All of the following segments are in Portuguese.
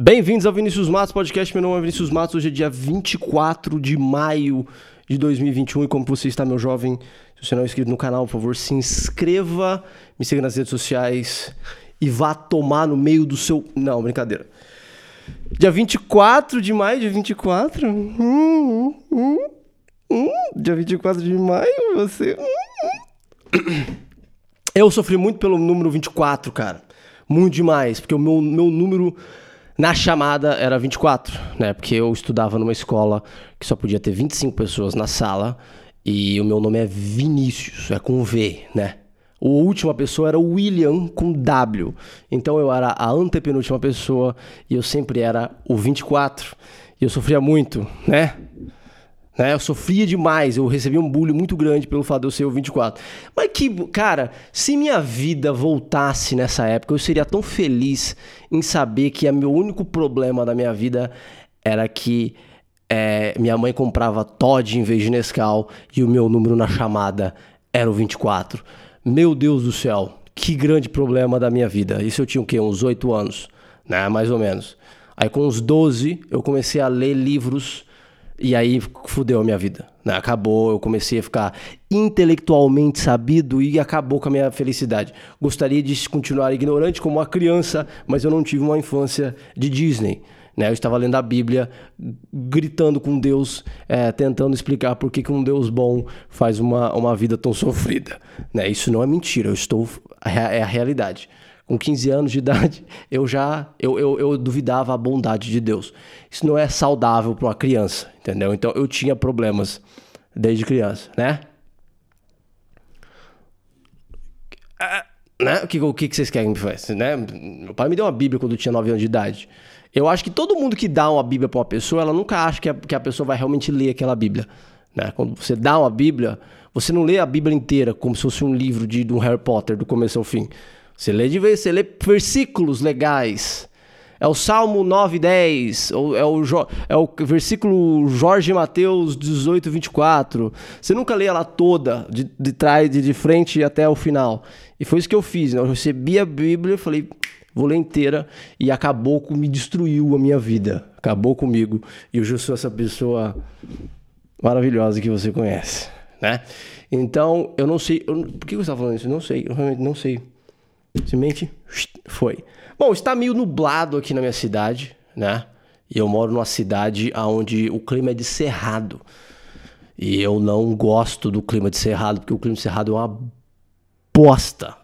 Bem-vindos ao Vinícius Matos Podcast. Meu nome é Vinícius Matos. Hoje é dia 24 de maio de 2021 e como você está, meu jovem, se você não é inscrito no canal, por favor, se inscreva, me siga nas redes sociais e vá tomar no meio do seu... Não, brincadeira. Dia 24 de maio, dia 24? Hum, hum, hum, dia 24 de maio, você... Hum, hum. Eu sofri muito pelo número 24, cara. Muito demais, porque o meu, meu número na chamada era 24, né? Porque eu estudava numa escola que só podia ter 25 pessoas na sala e o meu nome é Vinícius, é com V, né? A última pessoa era o William com W. Então eu era a antepenúltima pessoa e eu sempre era o 24. E eu sofria muito, né? Né? Eu sofria demais, eu recebia um bullying muito grande pelo fato de eu ser o 24. Mas que, cara, se minha vida voltasse nessa época, eu seria tão feliz em saber que o meu único problema da minha vida era que é, minha mãe comprava Todd em vez de Nescau e o meu número na chamada era o 24. Meu Deus do céu, que grande problema da minha vida. Isso eu tinha o quê? Uns 8 anos, né? Mais ou menos. Aí com uns 12 eu comecei a ler livros e aí fudeu a minha vida. Né? Acabou, eu comecei a ficar intelectualmente sabido e acabou com a minha felicidade. Gostaria de continuar ignorante como uma criança, mas eu não tive uma infância de Disney. Né? Eu estava lendo a Bíblia, gritando com Deus, é, tentando explicar por que, que um Deus bom faz uma, uma vida tão sofrida. Né? Isso não é mentira, eu estou é a realidade com 15 anos de idade, eu já eu, eu, eu duvidava a bondade de Deus. Isso não é saudável para uma criança, entendeu? Então eu tinha problemas desde criança, né? Ah, né? O, que, o que vocês querem que faça? Né? Meu pai me deu uma Bíblia quando eu tinha 9 anos de idade. Eu acho que todo mundo que dá uma Bíblia para uma pessoa, ela nunca acha que a, que a pessoa vai realmente ler aquela Bíblia. Né? Quando você dá uma Bíblia, você não lê a Bíblia inteira como se fosse um livro de, de um Harry Potter, do começo ao fim. Você lê de vez, você lê versículos legais. É o Salmo 9, 10, ou é o, é o versículo Jorge Mateus 18, 24. Você nunca lê ela toda, de, de trás, de, de frente até o final. E foi isso que eu fiz. Né? Eu recebi a Bíblia e falei, vou ler inteira. E acabou com, me destruiu a minha vida. Acabou comigo. E hoje eu sou essa pessoa maravilhosa que você conhece, né? Então, eu não sei. Eu, por que você está falando isso? Eu não sei. Eu realmente não sei. Simplesmente foi. Bom, está meio nublado aqui na minha cidade, né? E eu moro numa cidade onde o clima é de cerrado. E eu não gosto do clima de cerrado, porque o clima de cerrado é uma bosta.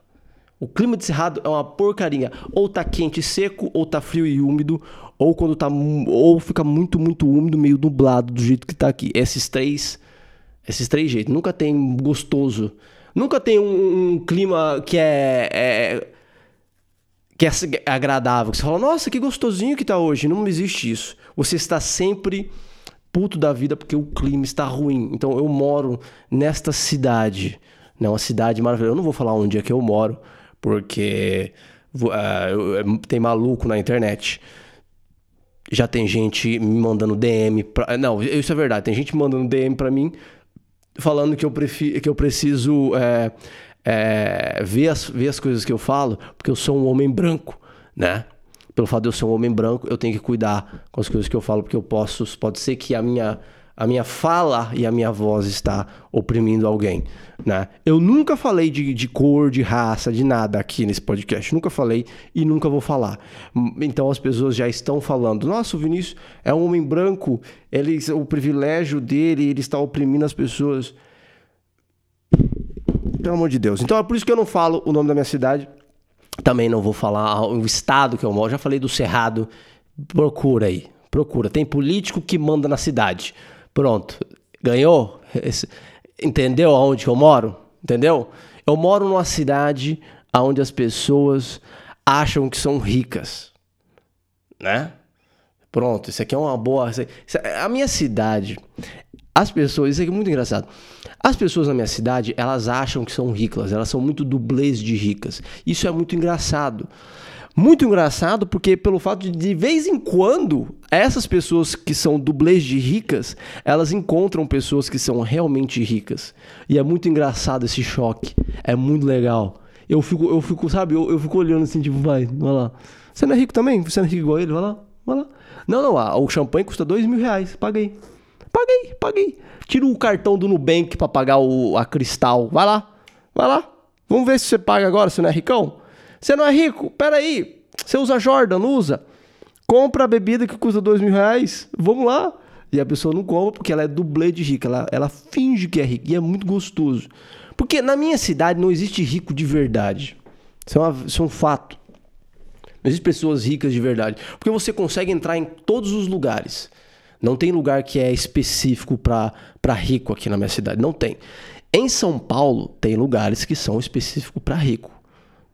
O clima de cerrado é uma porcaria. Ou tá quente e seco, ou tá frio e úmido, ou quando tá ou fica muito muito úmido, meio nublado do jeito que tá aqui. Esses três esses três jeitos. Nunca tem gostoso Nunca tem um, um clima que é, é, que é agradável. Você fala, nossa, que gostosinho que tá hoje. Não existe isso. Você está sempre puto da vida porque o clima está ruim. Então eu moro nesta cidade. Né, uma cidade maravilhosa. Eu não vou falar onde é que eu moro, porque uh, tem maluco na internet. Já tem gente me mandando DM. Pra... Não, isso é verdade. Tem gente mandando DM pra mim falando que eu, prefiro, que eu preciso é, é, ver, as, ver as coisas que eu falo, porque eu sou um homem branco, né? Pelo fato de eu ser um homem branco, eu tenho que cuidar com as coisas que eu falo, porque eu posso. Pode ser que a minha a minha fala e a minha voz está oprimindo alguém, né? Eu nunca falei de, de cor, de raça, de nada aqui nesse podcast, nunca falei e nunca vou falar. Então as pessoas já estão falando, nossa, o Vinícius é um homem branco, ele, o privilégio dele, ele está oprimindo as pessoas. Pelo amor de Deus. Então é por isso que eu não falo o nome da minha cidade, também não vou falar o estado que eu moro, já falei do Cerrado, procura aí, procura. Tem político que manda na cidade. Pronto, ganhou? Entendeu aonde eu moro? Entendeu? Eu moro numa cidade onde as pessoas acham que são ricas, né? Pronto, isso aqui é uma boa. A minha cidade, as pessoas, isso aqui é muito engraçado. As pessoas na minha cidade, elas acham que são ricas, elas são muito dublês de ricas. Isso é muito engraçado. Muito engraçado porque pelo fato de de vez em quando essas pessoas que são dublês de ricas, elas encontram pessoas que são realmente ricas. E é muito engraçado esse choque. É muito legal. Eu fico, eu fico, sabe, eu, eu fico olhando assim, tipo, vai, vai lá. Você não é rico também? Você não é rico igual ele? Vai lá, vai Não, não, ah, o champanhe custa dois mil reais. Paguei. Paguei, paguei. Tira o cartão do Nubank pra pagar o, a cristal. Vai lá, vai lá. Vamos ver se você paga agora, se não é ricão. Você não é rico? Pera aí. Você usa Jordan, não usa? Compra a bebida que custa dois mil reais. Vamos lá. E a pessoa não compra porque ela é dublê de rica. Ela, ela finge que é rica. E é muito gostoso. Porque na minha cidade não existe rico de verdade. Isso é, uma, isso é um fato. Não existem pessoas ricas de verdade. Porque você consegue entrar em todos os lugares. Não tem lugar que é específico para rico aqui na minha cidade. Não tem. Em São Paulo, tem lugares que são específicos para rico.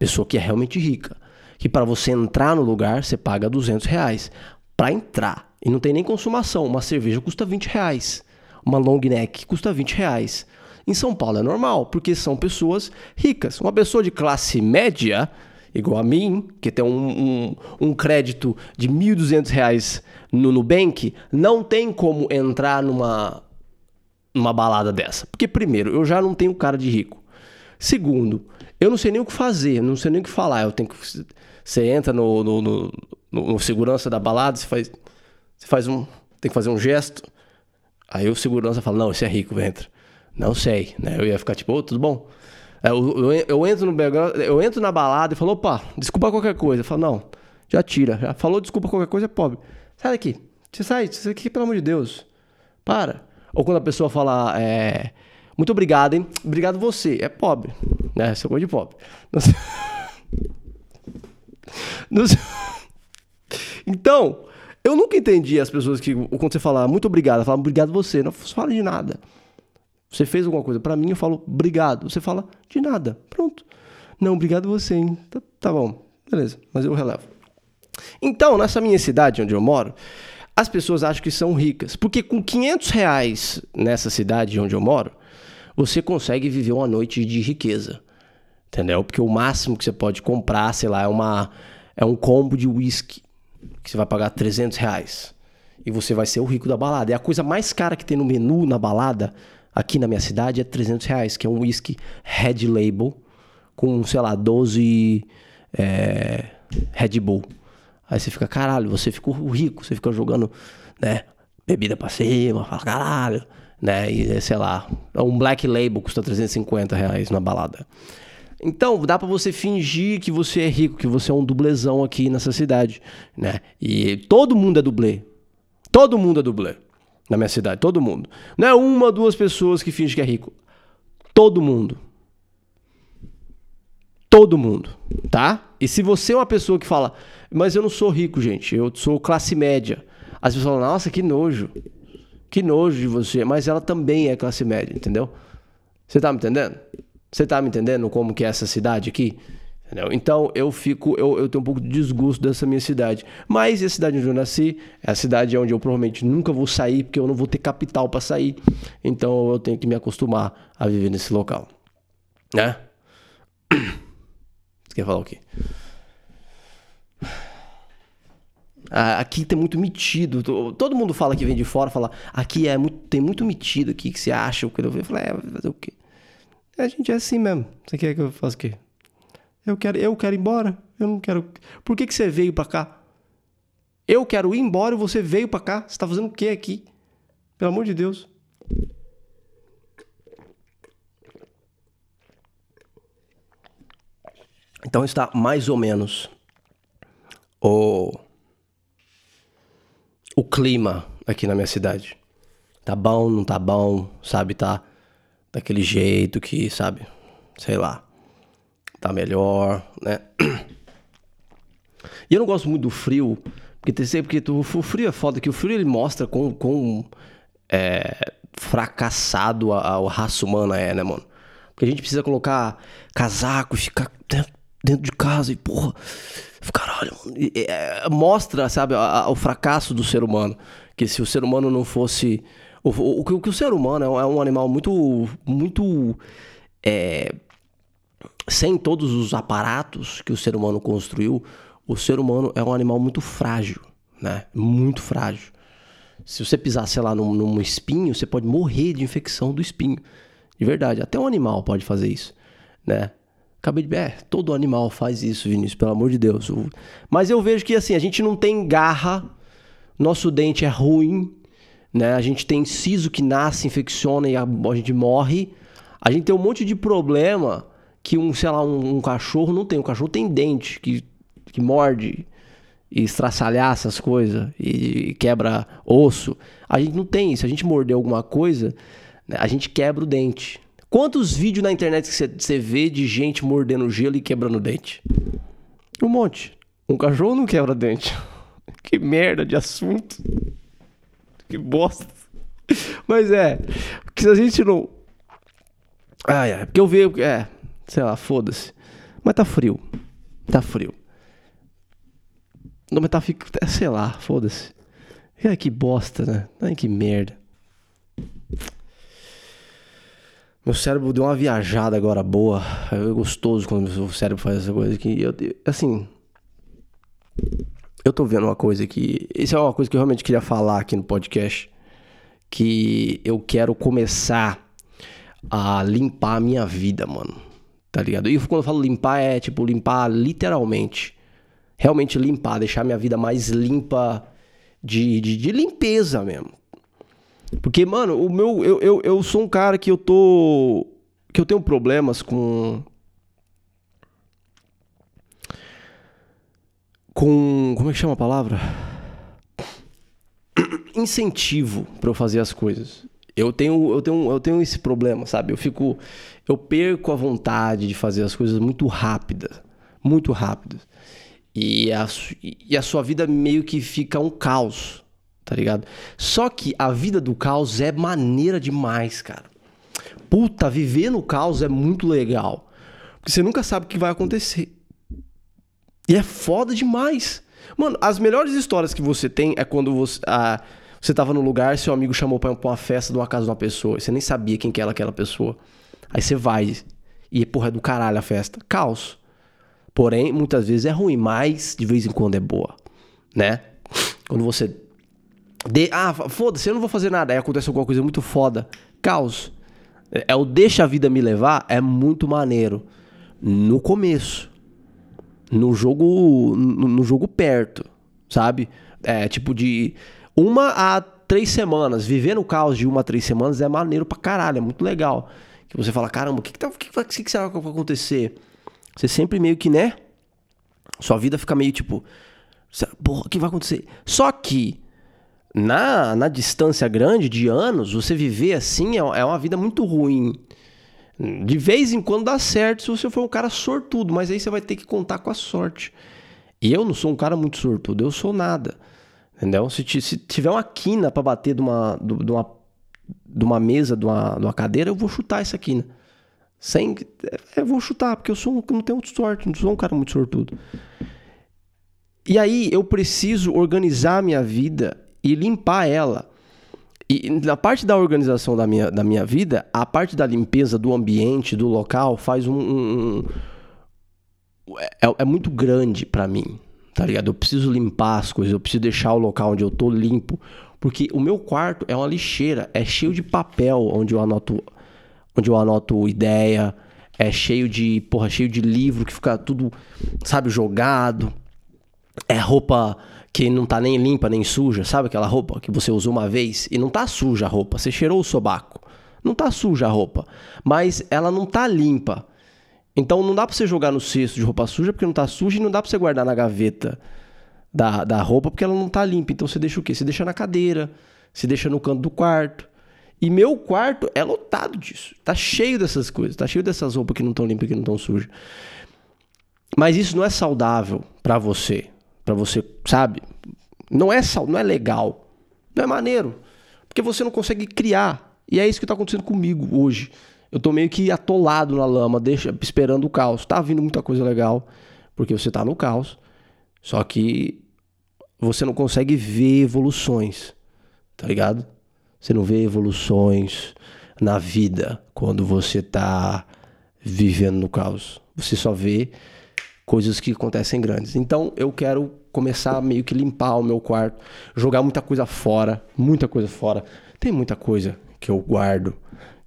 Pessoa que é realmente rica. Que para você entrar no lugar, você paga 200 reais. Para entrar. E não tem nem consumação. Uma cerveja custa 20 reais. Uma long neck custa 20 reais. Em São Paulo é normal, porque são pessoas ricas. Uma pessoa de classe média, igual a mim, que tem um, um, um crédito de R$ 1.200 no Nubank, não tem como entrar numa, numa balada dessa. Porque, primeiro, eu já não tenho cara de rico. Segundo, eu não sei nem o que fazer, não sei nem o que falar. Eu tenho que. Você entra no, no, no, no segurança da balada, você faz, você faz um. Tem que fazer um gesto. Aí o segurança fala: Não, esse é rico, entra. Não sei, né? Eu ia ficar tipo, oh, tudo bom? É, eu, eu, eu, entro no eu entro na balada e falo, opa, desculpa qualquer coisa. Eu falo, não, já tira. Já falou desculpa qualquer coisa, é pobre. Sai daqui. Você sai, você aqui, pelo amor de Deus. Para. Ou quando a pessoa fala, é, muito obrigado, hein? Obrigado você. É pobre. Né? Você é coisa de pobre. Não sei. Não sei. Então, eu nunca entendi as pessoas que, quando você fala muito obrigado, fala obrigado você, não fala de nada. Você fez alguma coisa para mim, eu falo obrigado. Você fala de nada. Pronto. Não, obrigado você, hein? Tá, tá bom. Beleza, mas eu relevo. Então, nessa minha cidade onde eu moro, as pessoas acham que são ricas. Porque com 500 reais nessa cidade onde eu moro, você consegue viver uma noite de riqueza. Entendeu? Porque o máximo que você pode comprar, sei lá, é, uma, é um combo de whisky. Que você vai pagar 300 reais. E você vai ser o rico da balada. É a coisa mais cara que tem no menu na balada aqui na minha cidade é 300 reais, que é um whisky Red Label com, sei lá, 12 é, Red Bull. Aí você fica, caralho, você ficou rico, você fica jogando, né, bebida pra cima, fala, caralho, né, e sei lá, um Black Label custa 350 reais na balada. Então, dá para você fingir que você é rico, que você é um dublezão aqui nessa cidade, né? E todo mundo é dublê. Todo mundo é dublê na minha cidade, todo mundo. Não é uma, duas pessoas que fingem que é rico. Todo mundo. Todo mundo, tá? E se você é uma pessoa que fala, mas eu não sou rico, gente, eu sou classe média. As pessoas falam, nossa, que nojo. Que nojo de você. Mas ela também é classe média, entendeu? Você tá me entendendo? Você tá me entendendo como que é essa cidade aqui? Entendeu? Então eu fico, eu, eu tenho um pouco de desgosto dessa minha cidade. Mas a cidade onde eu nasci é a cidade onde eu provavelmente nunca vou sair, porque eu não vou ter capital para sair. Então eu tenho que me acostumar a viver nesse local. Né? Você quer falar o quê? Aqui tem muito metido. Todo mundo fala que vem de fora, fala aqui é muito, tem muito metido aqui que você acha. Eu falei, é, fazer o quê? A gente é assim mesmo. Você quer que eu faça o quê? Eu quero, eu quero ir embora. Eu não quero. Por que, que você veio para cá? Eu quero ir embora e você veio para cá. Você está fazendo o que aqui? Pelo amor de Deus. Então está mais ou menos o o clima aqui na minha cidade. Tá bom, não tá bom, sabe? Tá daquele jeito que, sabe? Sei lá tá melhor, né? E eu não gosto muito do frio, porque sempre que o frio é foda, que o frio ele mostra com, com é, fracassado a, a, a, raça humana é, né, mano? Porque a gente precisa colocar casaco ficar dentro, de casa e, porra, caralho, é, mostra, sabe, a, o fracasso do ser humano. Que se o ser humano não fosse. O, o, o, o que o ser humano é, é um animal muito. muito. É, sem todos os aparatos que o ser humano construiu, o ser humano é um animal muito frágil, né? Muito frágil. Se você pisar, sei lá, num, num espinho, você pode morrer de infecção do espinho. De verdade, até um animal pode fazer isso, né? Acabei de. É, todo animal faz isso, Vinícius, pelo amor de Deus. Mas eu vejo que assim, a gente não tem garra Nosso dente é ruim, né? A gente tem siso que nasce, infecciona e a, a gente morre. A gente tem um monte de problema que um, sei lá, um, um cachorro não tem. O cachorro tem dente que, que morde e estraçalhar essas coisas e, e quebra osso. A gente não tem isso. A gente morder alguma coisa, né, a gente quebra o dente. Quantos vídeos na internet que você vê de gente mordendo gelo e quebrando dente? Um monte. Um cachorro não quebra dente. que merda de assunto. Que bosta. Mas é. Porque se a gente não. Ai, ai. Porque eu vejo. É. Sei lá, foda-se. Mas tá frio. Tá frio. Não, mas tá. É, sei lá, foda-se. Ai, que bosta, né? Ai, que merda. Meu cérebro deu uma viajada agora boa. É gostoso quando o cérebro faz essa coisa aqui. Eu, assim. Eu tô vendo uma coisa aqui. Isso é uma coisa que eu realmente queria falar aqui no podcast. Que eu quero começar a limpar a minha vida, mano. Tá ligado? E quando eu falo limpar, é tipo limpar literalmente. Realmente limpar, deixar minha vida mais limpa de, de, de limpeza mesmo. Porque, mano, o meu. Eu, eu, eu sou um cara que eu tô. Que eu tenho problemas com. Com. Como é que chama a palavra? Incentivo para eu fazer as coisas. Eu tenho, eu, tenho, eu tenho esse problema, sabe? Eu fico. Eu perco a vontade de fazer as coisas muito rápidas. Muito rápidas. E a, e a sua vida meio que fica um caos tá ligado? Só que a vida do caos é maneira demais, cara. Puta, viver no caos é muito legal. Porque você nunca sabe o que vai acontecer. E é foda demais. Mano, as melhores histórias que você tem é quando você, ah, você tava no lugar, seu amigo chamou pra, pra uma festa de uma casa de uma pessoa. E você nem sabia quem que era aquela pessoa. Aí você vai. E, porra, é do caralho a festa. Caos. Porém, muitas vezes é ruim, mas de vez em quando é boa. Né? Quando você de, ah, foda-se, eu não vou fazer nada. Aí acontece alguma coisa muito foda. Caos. É, é o deixa a vida me levar é muito maneiro. No começo. No jogo. No, no jogo perto. Sabe? É tipo de uma a três semanas. Viver no caos de uma a três semanas é maneiro pra caralho. É muito legal. Que você fala, caramba, o que, que, tá, que, que, que será que vai acontecer? Você sempre meio que, né? Sua vida fica meio tipo. Porra, o que vai acontecer? Só que na, na distância grande de anos, você viver assim é, é uma vida muito ruim. De vez em quando dá certo se você for um cara sortudo, mas aí você vai ter que contar com a sorte. E eu não sou um cara muito sortudo, eu sou nada. Entendeu? Se, se tiver uma quina para bater de uma, de, uma, de uma mesa, de uma, de uma cadeira, eu vou chutar essa quina. Sem, eu vou chutar, porque eu sou não tenho sorte, não sou um cara muito sortudo. E aí eu preciso organizar minha vida e limpar ela. E na parte da organização da minha, da minha vida, a parte da limpeza do ambiente, do local, faz um. um, um é, é, muito grande para mim, tá ligado? Eu preciso limpar as coisas, eu preciso deixar o local onde eu tô limpo. Porque o meu quarto é uma lixeira, é cheio de papel onde eu anoto, onde eu anoto ideia, é cheio de, porra, cheio de livro que fica tudo, sabe, jogado. É roupa que não tá nem limpa nem suja, sabe aquela roupa que você usou uma vez e não tá suja a roupa, você cheirou o sobaco. Não tá suja a roupa, mas ela não tá limpa. Então não dá para você jogar no cesto de roupa suja porque não tá suja e não dá para você guardar na gaveta da, da roupa porque ela não tá limpa. Então você deixa o quê? Você deixa na cadeira, você deixa no canto do quarto. E meu quarto é lotado disso. Tá cheio dessas coisas, tá cheio dessas roupas que não estão limpas, que não estão sujas. Mas isso não é saudável para você para você, sabe? Não é sal, não é legal. Não é maneiro. Porque você não consegue criar. E é isso que tá acontecendo comigo hoje. Eu tô meio que atolado na lama, deixa, esperando o caos. Tá vindo muita coisa legal, porque você tá no caos. Só que você não consegue ver evoluções, tá ligado? Você não vê evoluções na vida quando você tá vivendo no caos. Você só vê coisas que acontecem grandes. Então eu quero começar a meio que limpar o meu quarto, jogar muita coisa fora, muita coisa fora. Tem muita coisa que eu guardo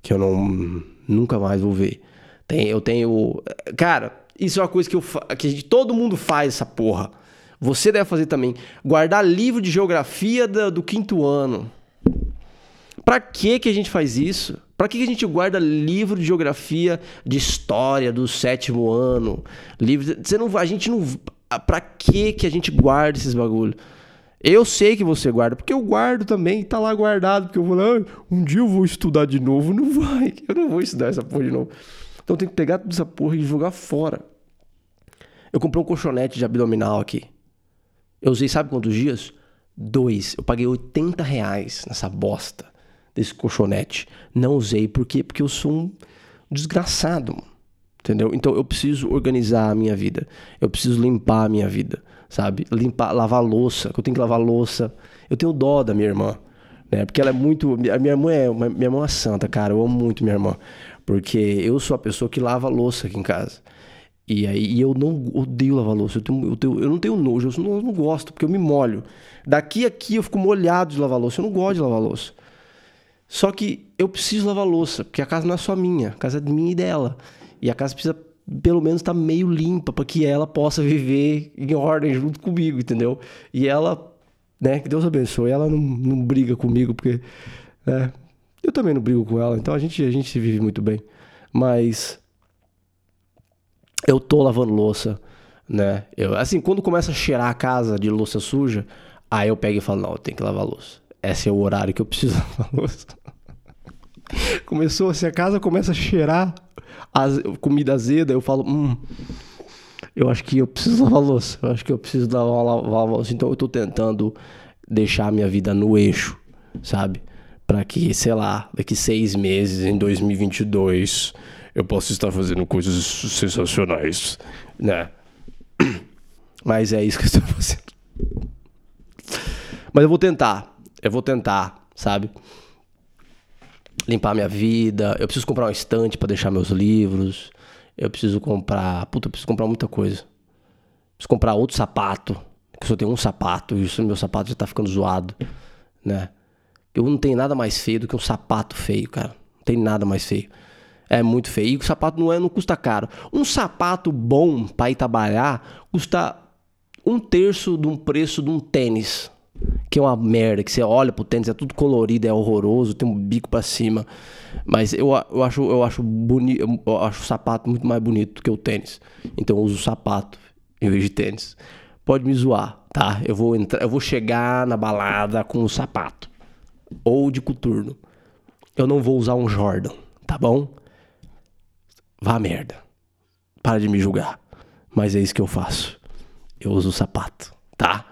que eu não nunca mais vou ver. Tem, eu tenho, cara, isso é uma coisa que eu que gente, todo mundo faz essa porra. Você deve fazer também. Guardar livro de geografia do, do quinto ano. Para que que a gente faz isso? Para que, que a gente guarda livro de geografia, de história do sétimo ano? Livro, você não, a gente não, para que que a gente guarda esses bagulho? Eu sei que você guarda, porque eu guardo também, tá lá guardado, porque eu vou lá, um dia eu vou estudar de novo, não vai, eu não vou estudar essa porra de novo. Então tenho que pegar toda essa porra e jogar fora. Eu comprei um colchonete de abdominal aqui. Eu usei, sabe quantos dias? Dois. Eu paguei 80 reais nessa bosta desse colchonete. Não usei. Por quê? Porque eu sou um desgraçado. Entendeu? Então eu preciso organizar a minha vida. Eu preciso limpar a minha vida. Sabe? Limpar, lavar louça. Que eu tenho que lavar louça. Eu tenho dó da minha irmã. Né? Porque ela é muito. A minha irmã é, minha irmã é santa, cara. Eu amo muito minha irmã. Porque eu sou a pessoa que lava louça aqui em casa. E aí eu não odeio lavar louça. Eu, tenho, eu, tenho, eu não tenho nojo, eu não, eu não, gosto, porque eu me molho. Daqui a aqui eu fico molhado de lavar louça. Eu não gosto de lavar louça. Só que eu preciso lavar louça, porque a casa não é só minha, a casa é minha e dela. E a casa precisa pelo menos estar tá meio limpa para que ela possa viver em ordem junto comigo, entendeu? E ela, né, que Deus abençoe, ela não, não briga comigo, porque né, eu também não brigo com ela, então a gente, a gente vive muito bem. Mas eu tô lavando louça, né? Eu, assim, quando começa a cheirar a casa de louça suja, aí eu pego e falo, não, eu tenho que lavar louça. Esse é o horário que eu preciso lavar louça. Começou, se a casa começa a cheirar az... comida azeda, eu falo, hum, eu acho que eu preciso lavar louça. Eu acho que eu preciso lavar, lavar louça. Então eu tô tentando deixar a minha vida no eixo, sabe? Para que, sei lá, daqui seis meses, em 2022 eu posso estar fazendo coisas sensacionais, né? Mas é isso que eu estou fazendo. Mas eu vou tentar, eu vou tentar, sabe? Limpar minha vida. Eu preciso comprar um estante para deixar meus livros. Eu preciso comprar. Puta, eu preciso comprar muita coisa. Preciso comprar outro sapato. Porque eu só tenho um sapato e o meu sapato já tá ficando zoado, né? Eu não tenho nada mais feio do que um sapato feio, cara. Não tem nada mais feio. É muito feio. E o sapato não, é, não custa caro. Um sapato bom para ir trabalhar custa um terço de um preço de um tênis. Que é uma merda, que você olha pro tênis, é tudo colorido, é horroroso, tem um bico para cima. Mas eu, eu acho eu acho bonito, eu acho o sapato muito mais bonito que o tênis. Então eu uso o sapato em vez de tênis. Pode me zoar, tá? Eu vou entrar, eu vou chegar na balada com o sapato ou de coturno. Eu não vou usar um Jordan, tá bom? Vá merda. Para de me julgar. Mas é isso que eu faço. Eu uso sapato, tá?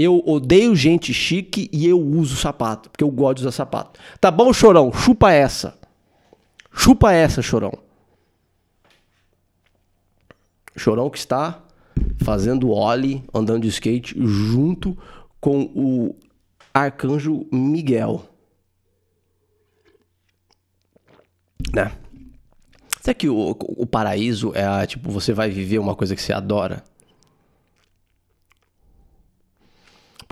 Eu odeio gente chique e eu uso sapato, porque eu gosto de usar sapato. Tá bom, chorão? Chupa essa. Chupa essa, chorão. Chorão que está fazendo ollie, andando de skate junto com o arcanjo Miguel. Né? Será que o, o paraíso é tipo, você vai viver uma coisa que você adora?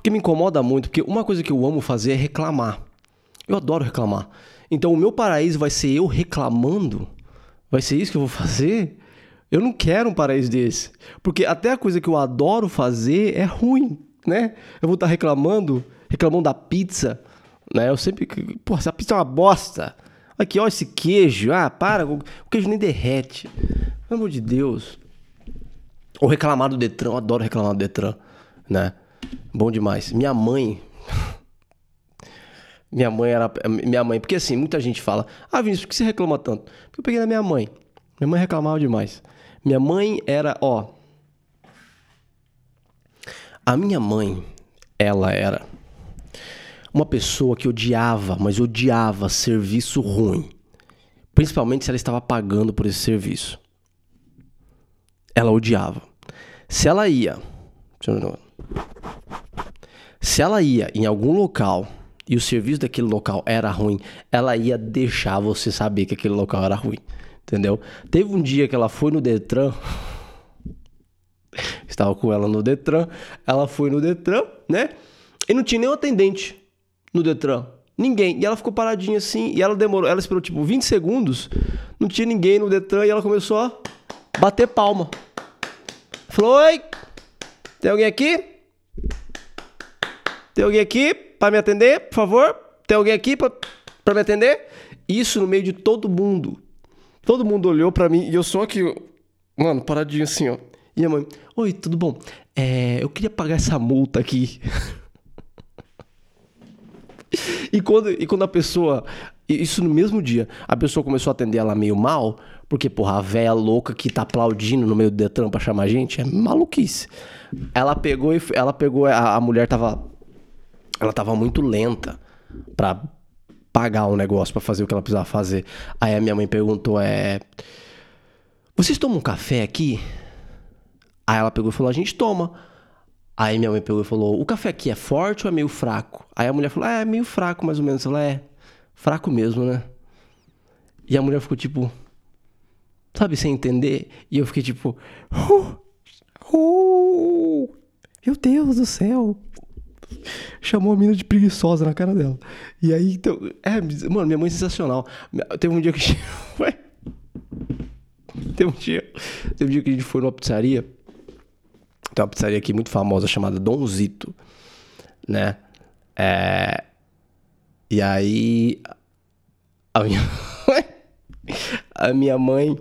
Porque me incomoda muito, porque uma coisa que eu amo fazer é reclamar. Eu adoro reclamar. Então o meu paraíso vai ser eu reclamando? Vai ser isso que eu vou fazer? Eu não quero um paraíso desse. Porque até a coisa que eu adoro fazer é ruim, né? Eu vou estar reclamando, reclamando da pizza, né? Eu sempre, pô, essa pizza é uma bosta. Aqui, ó, esse queijo. Ah, para, o queijo nem derrete. Pelo amor de Deus. Ou reclamar do Detran, eu adoro reclamar do Detran, né? Bom demais. Minha mãe. minha mãe era. Minha mãe, porque assim, muita gente fala: Ah, Vinícius, por que você reclama tanto? Porque eu peguei na minha mãe. Minha mãe reclamava demais. Minha mãe era, ó. A minha mãe, ela era uma pessoa que odiava, mas odiava serviço ruim. Principalmente se ela estava pagando por esse serviço. Ela odiava. Se ela ia. Se ela ia em algum local e o serviço daquele local era ruim, ela ia deixar você saber que aquele local era ruim. Entendeu? Teve um dia que ela foi no Detran. Estava com ela no Detran. Ela foi no Detran, né? E não tinha nenhum atendente no Detran. Ninguém. E ela ficou paradinha assim, e ela demorou, ela esperou tipo 20 segundos, não tinha ninguém no Detran e ela começou a bater palma. Falou: Oi, tem alguém aqui? Tem alguém aqui para me atender, por favor? Tem alguém aqui para me atender? Isso no meio de todo mundo. Todo mundo olhou para mim e eu só aqui, mano, paradinho assim, ó. E a mãe, oi, tudo bom? É, eu queria pagar essa multa aqui. e, quando, e quando a pessoa. Isso no mesmo dia, a pessoa começou a atender ela meio mal, porque, porra, a véia louca que tá aplaudindo no meio do Detran pra chamar a gente é maluquice. Ela pegou e ela pegou. A, a mulher tava. Ela tava muito lenta pra pagar um negócio para fazer o que ela precisava fazer. Aí a minha mãe perguntou: é. Vocês tomam café aqui? Aí ela pegou e falou: A gente toma. Aí minha mãe pegou e falou: O café aqui é forte ou é meio fraco? Aí a mulher falou: é meio fraco mais ou menos. Ela é fraco mesmo, né? E a mulher ficou tipo, sabe, sem entender. E eu fiquei tipo, oh, oh, meu Deus do céu. Chamou a mina de preguiçosa na cara dela. E aí, então, é, mano, minha mãe é sensacional. Teve um dia que. Ué? teve um dia. Teve um dia que a gente foi numa pizzaria. Tem uma pizzaria aqui muito famosa chamada Donzito, né? É... E aí. A minha... a minha mãe.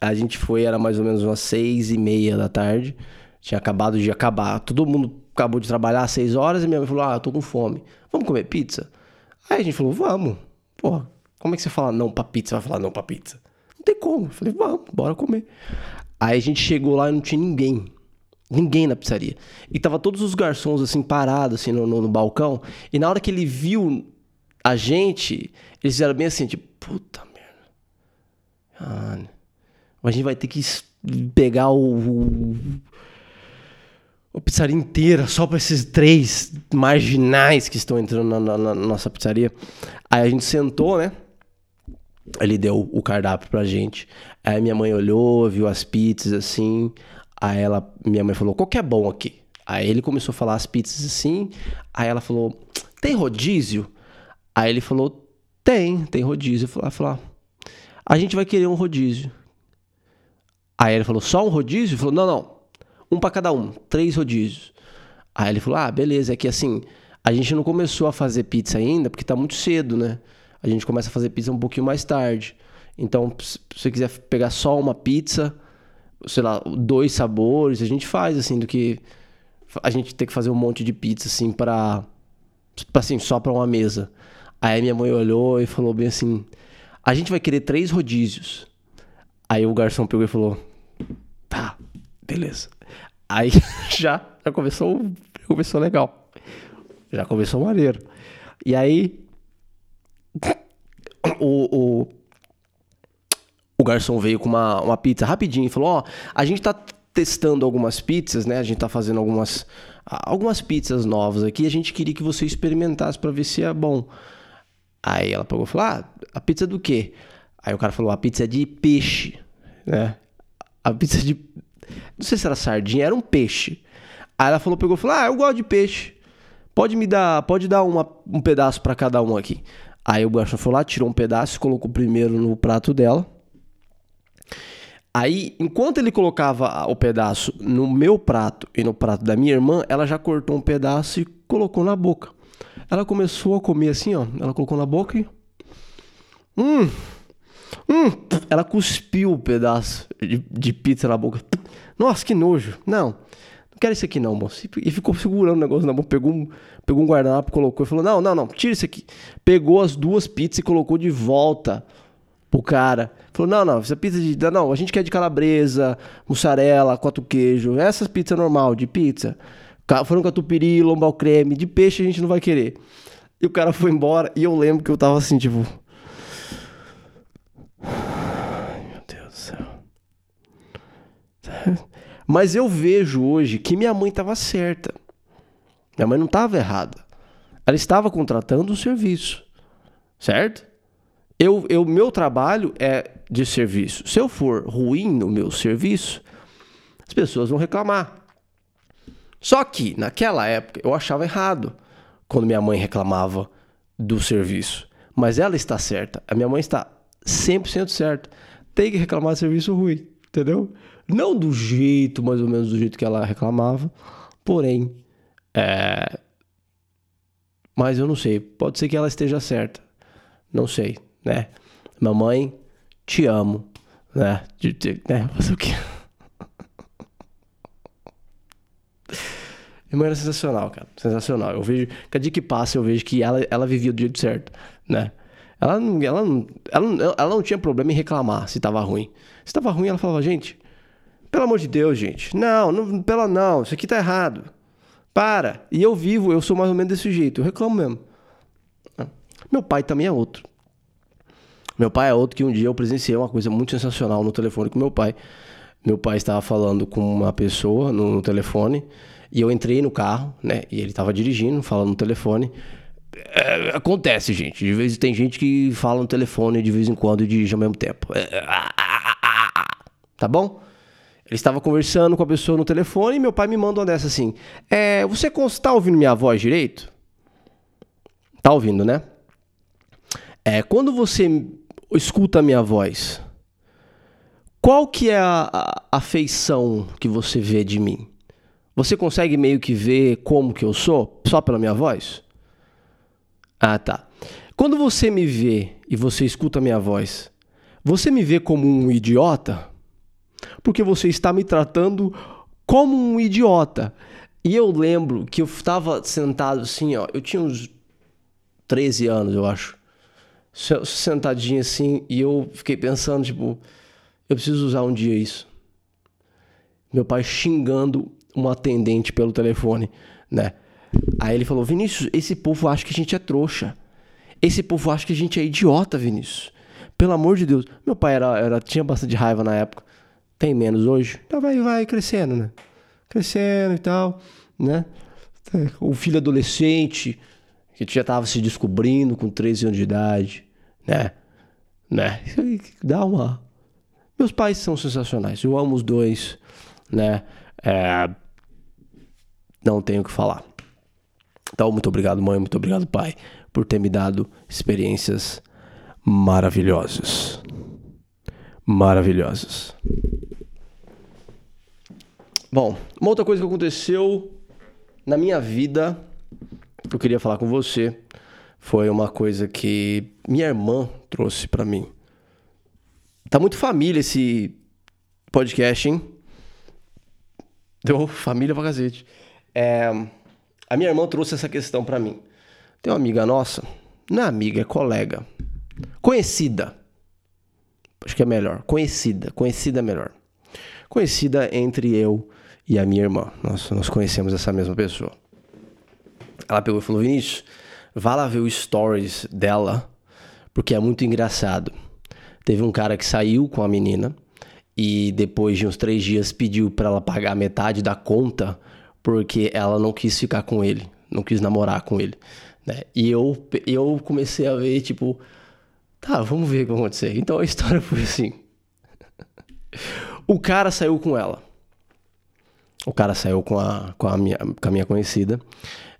A gente foi, era mais ou menos umas seis e meia da tarde. Tinha acabado de acabar. Todo mundo acabou de trabalhar seis horas e minha mãe falou: Ah, eu tô com fome. Vamos comer pizza? Aí a gente falou: Vamos. Porra, como é que você fala não pra pizza? Vai falar não pra pizza? Não tem como. Eu falei: Vamos, bora comer. Aí a gente chegou lá e não tinha ninguém. Ninguém na pizzaria. E tava todos os garçons assim parados assim no, no, no, balcão. E na hora que ele viu a gente, eles fizeram bem assim, tipo, puta merda. Ah, a gente vai ter que pegar o, o, a pizzaria inteira só para esses três marginais que estão entrando na, na, na, nossa pizzaria. Aí a gente sentou, né? Ele deu o cardápio pra gente. Aí minha mãe olhou, viu as pizzas assim. Aí ela, minha mãe falou, qual que é bom aqui? Aí ele começou a falar as pizzas assim. Aí ela falou, tem rodízio? Aí ele falou, tem, tem rodízio. Ela falou, ah, a gente vai querer um rodízio. Aí ele falou, só um rodízio? Ele falou, não, não, um para cada um, três rodízios. Aí ele falou, ah, beleza, é que assim, a gente não começou a fazer pizza ainda porque tá muito cedo, né? A gente começa a fazer pizza um pouquinho mais tarde. Então, se você quiser pegar só uma pizza, sei lá, dois sabores, a gente faz assim do que a gente ter que fazer um monte de pizza assim para assim, só para uma mesa. Aí minha mãe olhou e falou bem assim: "A gente vai querer três rodízios". Aí o garçom pegou e falou: "Tá, beleza". Aí já já começou, começou legal. Já começou maneiro. E aí o, o o garçom veio com uma, uma pizza rapidinho e falou: Ó, oh, a gente tá testando algumas pizzas, né? A gente tá fazendo algumas, algumas pizzas novas aqui. A gente queria que você experimentasse para ver se é bom. Aí ela pegou e falou: Ah, a pizza do quê? Aí o cara falou: A pizza é de peixe, né? A pizza de. Não sei se era sardinha, era um peixe. Aí ela falou: Pegou e falou: Ah, eu gosto de peixe. Pode me dar, pode dar uma, um pedaço para cada um aqui. Aí o garçom foi lá, tirou um pedaço, colocou primeiro no prato dela. Aí, enquanto ele colocava o pedaço no meu prato e no prato da minha irmã, ela já cortou um pedaço e colocou na boca. Ela começou a comer assim, ó. Ela colocou na boca e. Hum! Hum! Ela cuspiu o pedaço de, de pizza na boca. Nossa, que nojo. Não, não quero isso aqui não, moço. E ficou segurando o negócio na mão. Pegou um, pegou um guardanapo, colocou e falou: Não, não, não, tira isso aqui. Pegou as duas pizzas e colocou de volta pro cara. Falou, não, não, essa pizza de... Não, a gente quer de calabresa, mussarela, quatro queijo. Essas pizzas normal, de pizza. Foram catupiry, lombal creme. De peixe a gente não vai querer. E o cara foi embora e eu lembro que eu tava assim, tipo... Ai, meu Deus do céu. Mas eu vejo hoje que minha mãe estava certa. Minha mãe não estava errada. Ela estava contratando um serviço. Certo? Eu, eu, meu trabalho é de serviço. Se eu for ruim no meu serviço, as pessoas vão reclamar. Só que naquela época eu achava errado quando minha mãe reclamava do serviço. Mas ela está certa. A minha mãe está 100% certa. Tem que reclamar de serviço ruim, entendeu? Não do jeito, mais ou menos do jeito que ela reclamava. Porém, é... Mas eu não sei. Pode ser que ela esteja certa. Não sei, né? Mamãe, te amo, né? De, de, né? Fazer o quê? Minha mãe era sensacional, cara. Sensacional. Eu vejo, cada dia que passa, eu vejo que ela, ela vivia do jeito certo, né? Ela, ela, ela, ela não tinha problema em reclamar se tava ruim. Se tava ruim, ela falava, gente, pelo amor de Deus, gente. Não, não, pela não, isso aqui tá errado. Para. E eu vivo, eu sou mais ou menos desse jeito. Eu reclamo mesmo. Meu pai também é outro. Meu pai é outro que um dia eu presenciei uma coisa muito sensacional no telefone com meu pai. Meu pai estava falando com uma pessoa no telefone e eu entrei no carro, né? E ele estava dirigindo, falando no telefone. É, acontece, gente. De vez tem gente que fala no telefone de vez em quando e dirige ao mesmo tempo. É, tá bom? Ele estava conversando com a pessoa no telefone e meu pai me manda uma dessa assim: é, Você está ouvindo minha voz direito? Tá ouvindo, né? É, quando você escuta a minha voz, qual que é a, a, a feição que você vê de mim? Você consegue meio que ver como que eu sou só pela minha voz? Ah, tá. Quando você me vê e você escuta a minha voz, você me vê como um idiota? Porque você está me tratando como um idiota. E eu lembro que eu estava sentado assim, ó, eu tinha uns 13 anos, eu acho. Sentadinho assim, e eu fiquei pensando, tipo, eu preciso usar um dia isso. Meu pai xingando um atendente pelo telefone, né? Aí ele falou: Vinícius, esse povo acha que a gente é trouxa. Esse povo acha que a gente é idiota, Vinícius. Pelo amor de Deus. Meu pai era, era tinha bastante raiva na época. Tem menos hoje. Então vai, vai crescendo, né? Crescendo e tal, né? O filho adolescente, que já estava se descobrindo com 13 anos de idade, né? Né? Dá uma. Meus pais são sensacionais. Eu amo os dois, né? É, não tenho o que falar. Então, muito obrigado, mãe, muito obrigado, pai, por ter me dado experiências maravilhosas. Maravilhosas. Bom, uma outra coisa que aconteceu na minha vida que eu queria falar com você foi uma coisa que minha irmã trouxe para mim. Tá muito família esse podcast, hein? Deu família pra cacete. É, a minha irmã trouxe essa questão para mim. Tem uma amiga nossa, não é amiga, é colega. Conhecida. Acho que é melhor. Conhecida. Conhecida é melhor. Conhecida entre eu e a minha irmã. Nós, nós conhecemos essa mesma pessoa. Ela pegou e falou: Vinícius, vá lá ver o stories dela, porque é muito engraçado. Teve um cara que saiu com a menina e depois de uns três dias pediu para ela pagar metade da conta porque ela não quis ficar com ele, não quis namorar com ele, né? E eu, eu comecei a ver, tipo, tá, vamos ver o que vai acontecer. Então a história foi assim. o cara saiu com ela. O cara saiu com a, com a, minha, com a minha conhecida,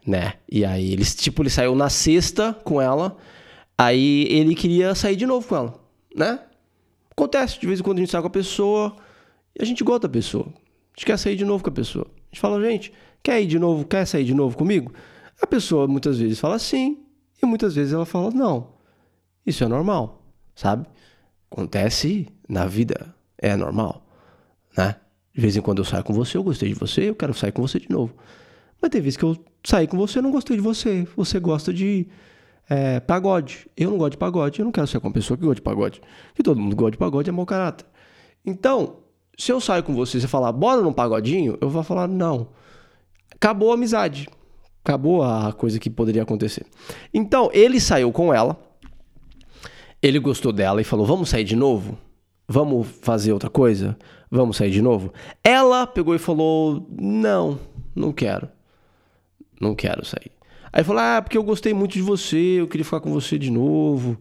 né? E aí eles, tipo, ele saiu na sexta com ela, aí ele queria sair de novo com ela, né? Acontece, de vez em quando a gente sai com a pessoa e a gente gosta da pessoa. A gente quer sair de novo com a pessoa gente fala, gente, quer ir de novo, quer sair de novo comigo? A pessoa muitas vezes fala sim, e muitas vezes ela fala não. Isso é normal, sabe? Acontece na vida, é normal, né? De vez em quando eu saio com você, eu gostei de você, eu quero sair com você de novo. Mas tem vezes que eu saí com você, eu não gostei de você. Você gosta de é, pagode. Eu não gosto de pagode. Eu não quero ser com uma pessoa que gosta de pagode. Que todo mundo gosta de pagode é mau caráter. Então, se eu saio com você e você falar, bora num pagodinho, eu vou falar, não. Acabou a amizade. Acabou a coisa que poderia acontecer. Então, ele saiu com ela. Ele gostou dela e falou: Vamos sair de novo? Vamos fazer outra coisa? Vamos sair de novo? Ela pegou e falou: Não, não quero. Não quero sair. Aí falou: Ah, porque eu gostei muito de você, eu queria ficar com você de novo.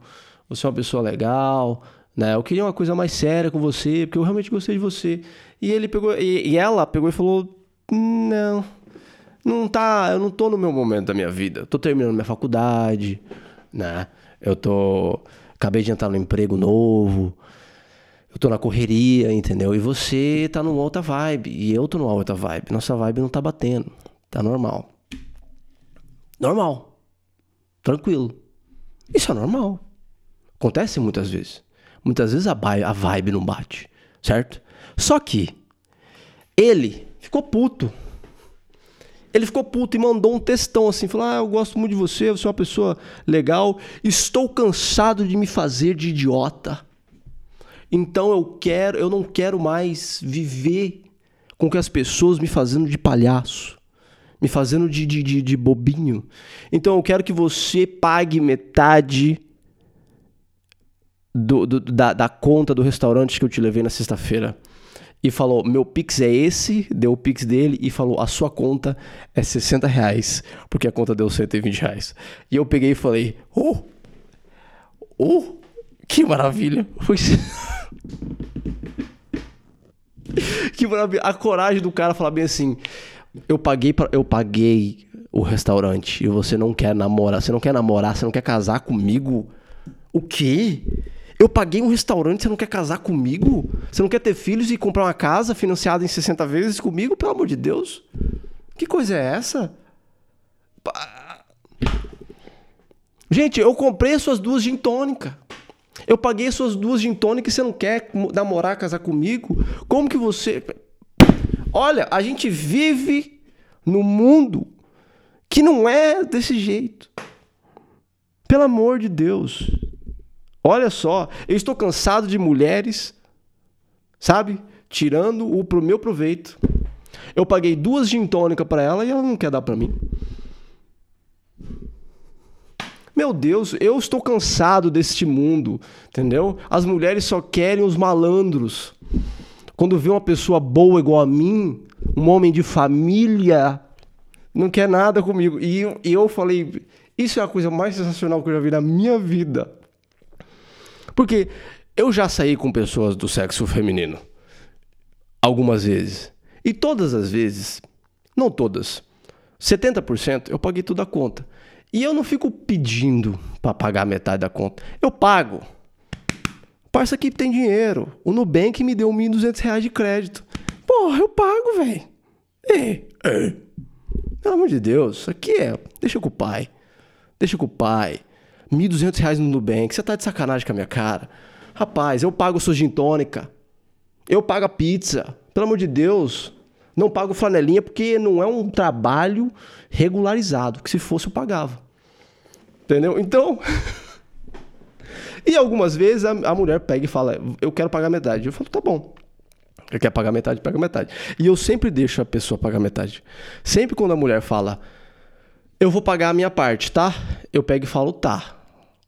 Você é uma pessoa legal né? Eu queria uma coisa mais séria com você, porque eu realmente gostei de você. E ele pegou e, e ela pegou e falou: "Não. Não tá, eu não tô no meu momento da minha vida. Tô terminando minha faculdade, né? Eu tô acabei de entrar no emprego novo. Eu tô na correria, entendeu? E você tá numa outra vibe, e eu tô numa outra vibe. Nossa vibe não tá batendo. Tá normal. Normal. Tranquilo. Isso é normal. Acontece muitas vezes. Muitas vezes a, a vibe não bate, certo? Só que ele ficou puto. Ele ficou puto e mandou um textão assim, falou: "Ah, eu gosto muito de você, você é uma pessoa legal, estou cansado de me fazer de idiota. Então eu quero, eu não quero mais viver com que as pessoas me fazendo de palhaço, me fazendo de, de, de, de bobinho. Então eu quero que você pague metade do, do, da, da conta do restaurante que eu te levei na sexta-feira e falou: Meu Pix é esse, deu o Pix dele e falou: A sua conta é 60 reais, porque a conta deu 120 reais. E eu peguei e falei: Oh, oh, que maravilha! que maravilha! A coragem do cara falar bem assim: Eu paguei, pra, eu paguei o restaurante e você não quer namorar, você não quer namorar, você não quer casar comigo? O quê? Eu paguei um restaurante, você não quer casar comigo? Você não quer ter filhos e comprar uma casa financiada em 60 vezes comigo? Pelo amor de Deus. Que coisa é essa? Gente, eu comprei as suas duas gin tônica. Eu paguei as suas duas gin tônica e você não quer namorar, casar comigo? Como que você... Olha, a gente vive no mundo que não é desse jeito. Pelo amor de Deus. Olha só, eu estou cansado de mulheres, sabe? Tirando o pro meu proveito. Eu paguei duas gin tônica para ela e ela não quer dar para mim. Meu Deus, eu estou cansado deste mundo, entendeu? As mulheres só querem os malandros. Quando vê uma pessoa boa igual a mim, um homem de família, não quer nada comigo. E eu, eu falei, isso é a coisa mais sensacional que eu já vi na minha vida. Porque eu já saí com pessoas do sexo feminino. Algumas vezes. E todas as vezes, não todas, 70% eu paguei tudo a conta. E eu não fico pedindo para pagar metade da conta. Eu pago. Parça aqui tem dinheiro. O Nubank me deu 1.200 reais de crédito. Porra, eu pago, velho. É, é. Pelo amor de Deus, isso aqui é. Deixa com o pai. Deixa com o pai. 1.200 reais no Nubank. Você tá de sacanagem com a minha cara? Rapaz, eu pago sua gin. Eu pago a pizza. Pelo amor de Deus. Não pago flanelinha porque não é um trabalho regularizado. Que se fosse eu pagava. Entendeu? Então. e algumas vezes a, a, mulher pega e fala: Eu quero pagar metade. Eu falo: Tá bom. Quer pagar metade, paga metade. E eu sempre deixo a pessoa pagar metade. Sempre quando a mulher fala: Eu vou pagar a minha parte, tá? Eu pego e falo: Tá.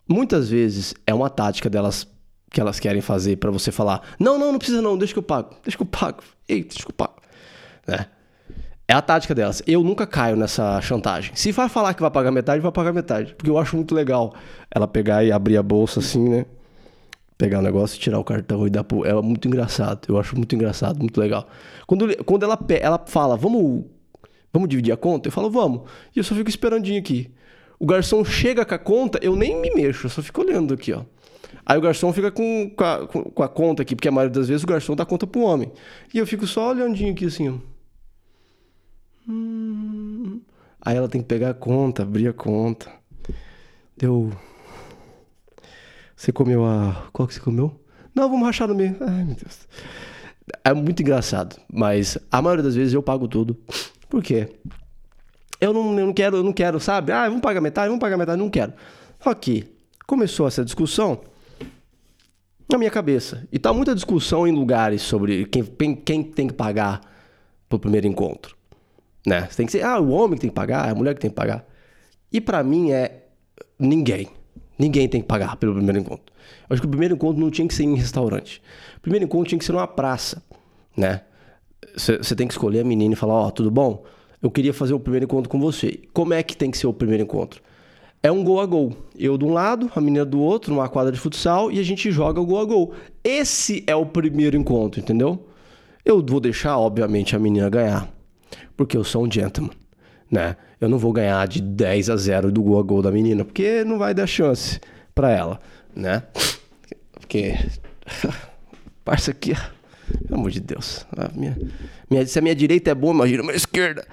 Muitas vezes é uma tática delas que elas querem fazer para você falar: "Não, não, não precisa não, deixa que eu pago. Deixa que eu pago. Ei, deixa que eu pago". Né? É a tática delas. Eu nunca caio nessa chantagem. Se vai falar que vai pagar metade, vai pagar metade, porque eu acho muito legal ela pegar e abrir a bolsa assim, né? Pegar o negócio, tirar o cartão e dar pro... É muito engraçado. Eu acho muito engraçado, muito legal. Quando, quando ela, ela fala, vamos, vamos dividir a conta, eu falo, vamos. E eu só fico esperandinho aqui. O garçom chega com a conta, eu nem me mexo, eu só fico olhando aqui, ó. Aí o garçom fica com, com, a, com a conta aqui, porque a maioria das vezes o garçom dá conta pro homem. E eu fico só olhandinho aqui assim, ó. Hum. Aí ela tem que pegar a conta, abrir a conta. Deu. Você comeu a. Qual que você comeu? Não, vamos rachar no meio. Ai, meu Deus. É muito engraçado, mas a maioria das vezes eu pago tudo. Por quê? Eu não, eu não quero, eu não quero, sabe? Ah, vamos pagar metade, vamos pagar metade, não quero. Que começou essa discussão na minha cabeça. E tá muita discussão em lugares sobre quem, quem tem que pagar pro primeiro encontro. Né? Tem que ser, ah, o homem que tem que pagar, a mulher que tem que pagar. E para mim é ninguém. Ninguém tem que pagar pelo primeiro encontro. Eu acho que o primeiro encontro não tinha que ser em restaurante. O primeiro encontro tinha que ser numa praça, né? Você tem que escolher a menina e falar, ó, oh, tudo bom? Eu queria fazer o primeiro encontro com você. Como é que tem que ser o primeiro encontro? É um gol a gol. Eu de um lado, a menina do outro, numa quadra de futsal, e a gente joga o gol a gol. Esse é o primeiro encontro, entendeu? Eu vou deixar, obviamente, a menina ganhar. Porque eu sou um gentleman, né? Eu não vou ganhar de 10 a 0 do gol a gol da menina, porque não vai dar chance para ela, né? Porque. Parça aqui. Pelo amor de Deus. minha, minha, se a minha direita é boa, imagina a minha esquerda.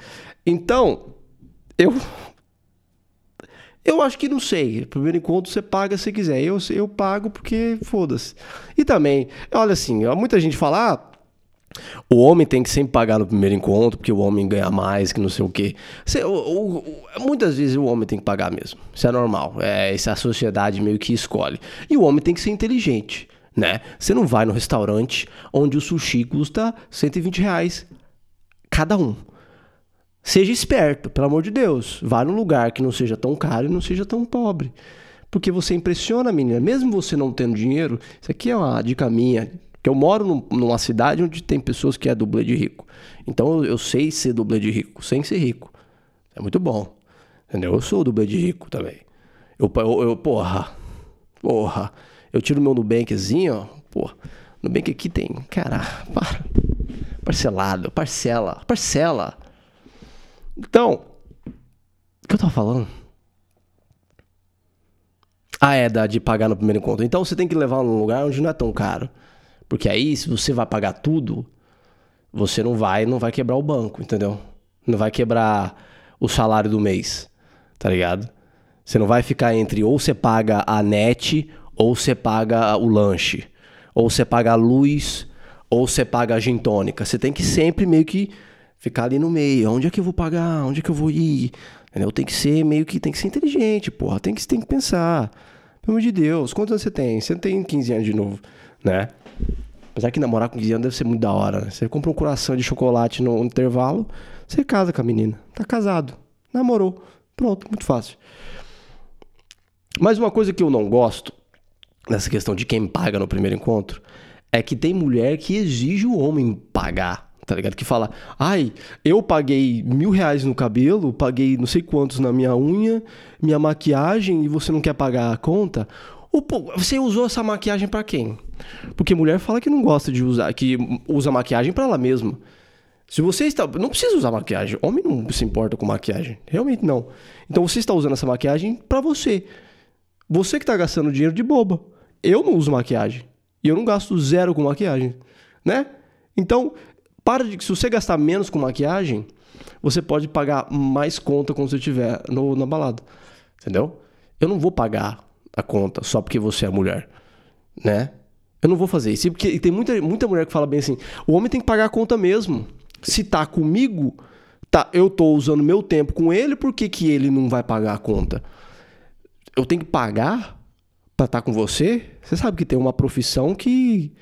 Então, eu. Eu acho que não sei. Primeiro encontro você paga se quiser. Eu, eu pago porque foda-se. E também, olha assim, muita gente fala, ah, o homem tem que sempre pagar no primeiro encontro, porque o homem ganha mais, que não sei o quê. Você, o, o, muitas vezes o homem tem que pagar mesmo. Isso é normal. É, a sociedade meio que escolhe. E o homem tem que ser inteligente, né? Você não vai no restaurante onde o sushi custa 120 reais cada um. Seja esperto, pelo amor de Deus. Vá num lugar que não seja tão caro e não seja tão pobre. Porque você impressiona a menina. Mesmo você não tendo dinheiro, isso aqui é uma dica minha porque eu moro num, numa cidade onde tem pessoas que é dublê de rico. Então eu, eu sei ser dublê de rico, sem ser rico. É muito bom. Entendeu? Eu sou dublê de rico também. Eu, eu, eu porra, porra. Eu tiro meu Nubankzinho, ó. Porra. Nubank aqui tem, cara, para. Parcelado, parcela, parcela. Então, o que eu tava falando? Ah, é, da de pagar no primeiro encontro. Então você tem que levar num lugar onde não é tão caro. Porque aí, se você vai pagar tudo, você não vai, não vai quebrar o banco, entendeu? Não vai quebrar o salário do mês, tá ligado? Você não vai ficar entre ou você paga a net, ou você paga o lanche, ou você paga a luz, ou você paga a gin tônica. Você tem que sempre meio que ficar ali no meio. Onde é que eu vou pagar? Onde é que eu vou ir? Entendeu? Tem que ser meio que tem que ser inteligente, porra. Tem que tem que pensar. Pelo amor de Deus, quantos anos você tem? Você tem 15 anos de novo, né? Apesar que namorar com 15 anos deve ser muito da hora, né? Você compra um coração de chocolate no intervalo, você casa com a menina. Tá casado. Namorou. Pronto, muito fácil. Mas uma coisa que eu não gosto nessa questão de quem paga no primeiro encontro é que tem mulher que exige o homem pagar. Tá ligado? Que fala, ai, eu paguei mil reais no cabelo, paguei não sei quantos na minha unha, minha maquiagem e você não quer pagar a conta? você usou essa maquiagem para quem? Porque mulher fala que não gosta de usar, que usa maquiagem para ela mesma. Se você está. Não precisa usar maquiagem. Homem não se importa com maquiagem. Realmente não. Então você está usando essa maquiagem para você. Você que está gastando dinheiro de boba. Eu não uso maquiagem. E eu não gasto zero com maquiagem. Né? Então, para de. Se você gastar menos com maquiagem, você pode pagar mais conta quando você estiver no, na balada. Entendeu? Eu não vou pagar a conta só porque você é mulher, né? Eu não vou fazer isso. Porque tem muita, muita mulher que fala bem assim: o homem tem que pagar a conta mesmo. Se tá comigo, tá, eu tô usando meu tempo com ele, por que, que ele não vai pagar a conta? Eu tenho que pagar pra estar tá com você? Você sabe que tem uma profissão que.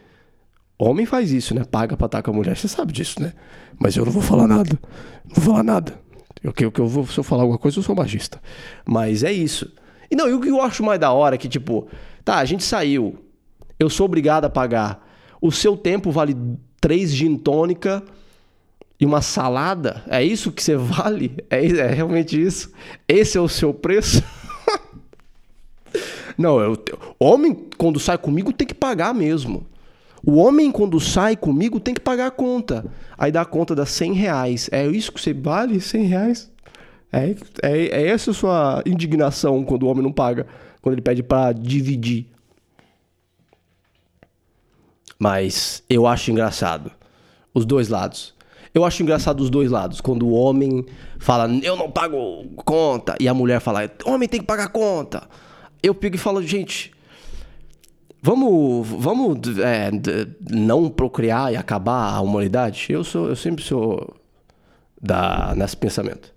Homem faz isso, né? Paga pra estar tá com a mulher. Você sabe disso, né? Mas eu não vou falar nada. Não vou falar nada. Eu, eu, eu vou, se eu falar alguma coisa, eu sou magista. Mas é isso. E não, e o que eu acho mais da hora é que, tipo, tá, a gente saiu, eu sou obrigado a pagar. O seu tempo vale três gin tônica e uma salada? É isso que você vale? É, é realmente isso? Esse é o seu preço? Não, eu, homem, quando sai comigo, tem que pagar mesmo. O homem, quando sai comigo, tem que pagar a conta. Aí dá a conta dá 100 reais. É isso que você vale? 100 reais? É, é, é essa a sua indignação quando o homem não paga, quando ele pede para dividir. Mas eu acho engraçado os dois lados. Eu acho engraçado os dois lados. Quando o homem fala, eu não pago conta, e a mulher fala, homem tem que pagar conta. Eu pego e falo, gente, vamos, vamos é, não procriar e acabar a humanidade? Eu sou, eu sempre sou da, nesse pensamento.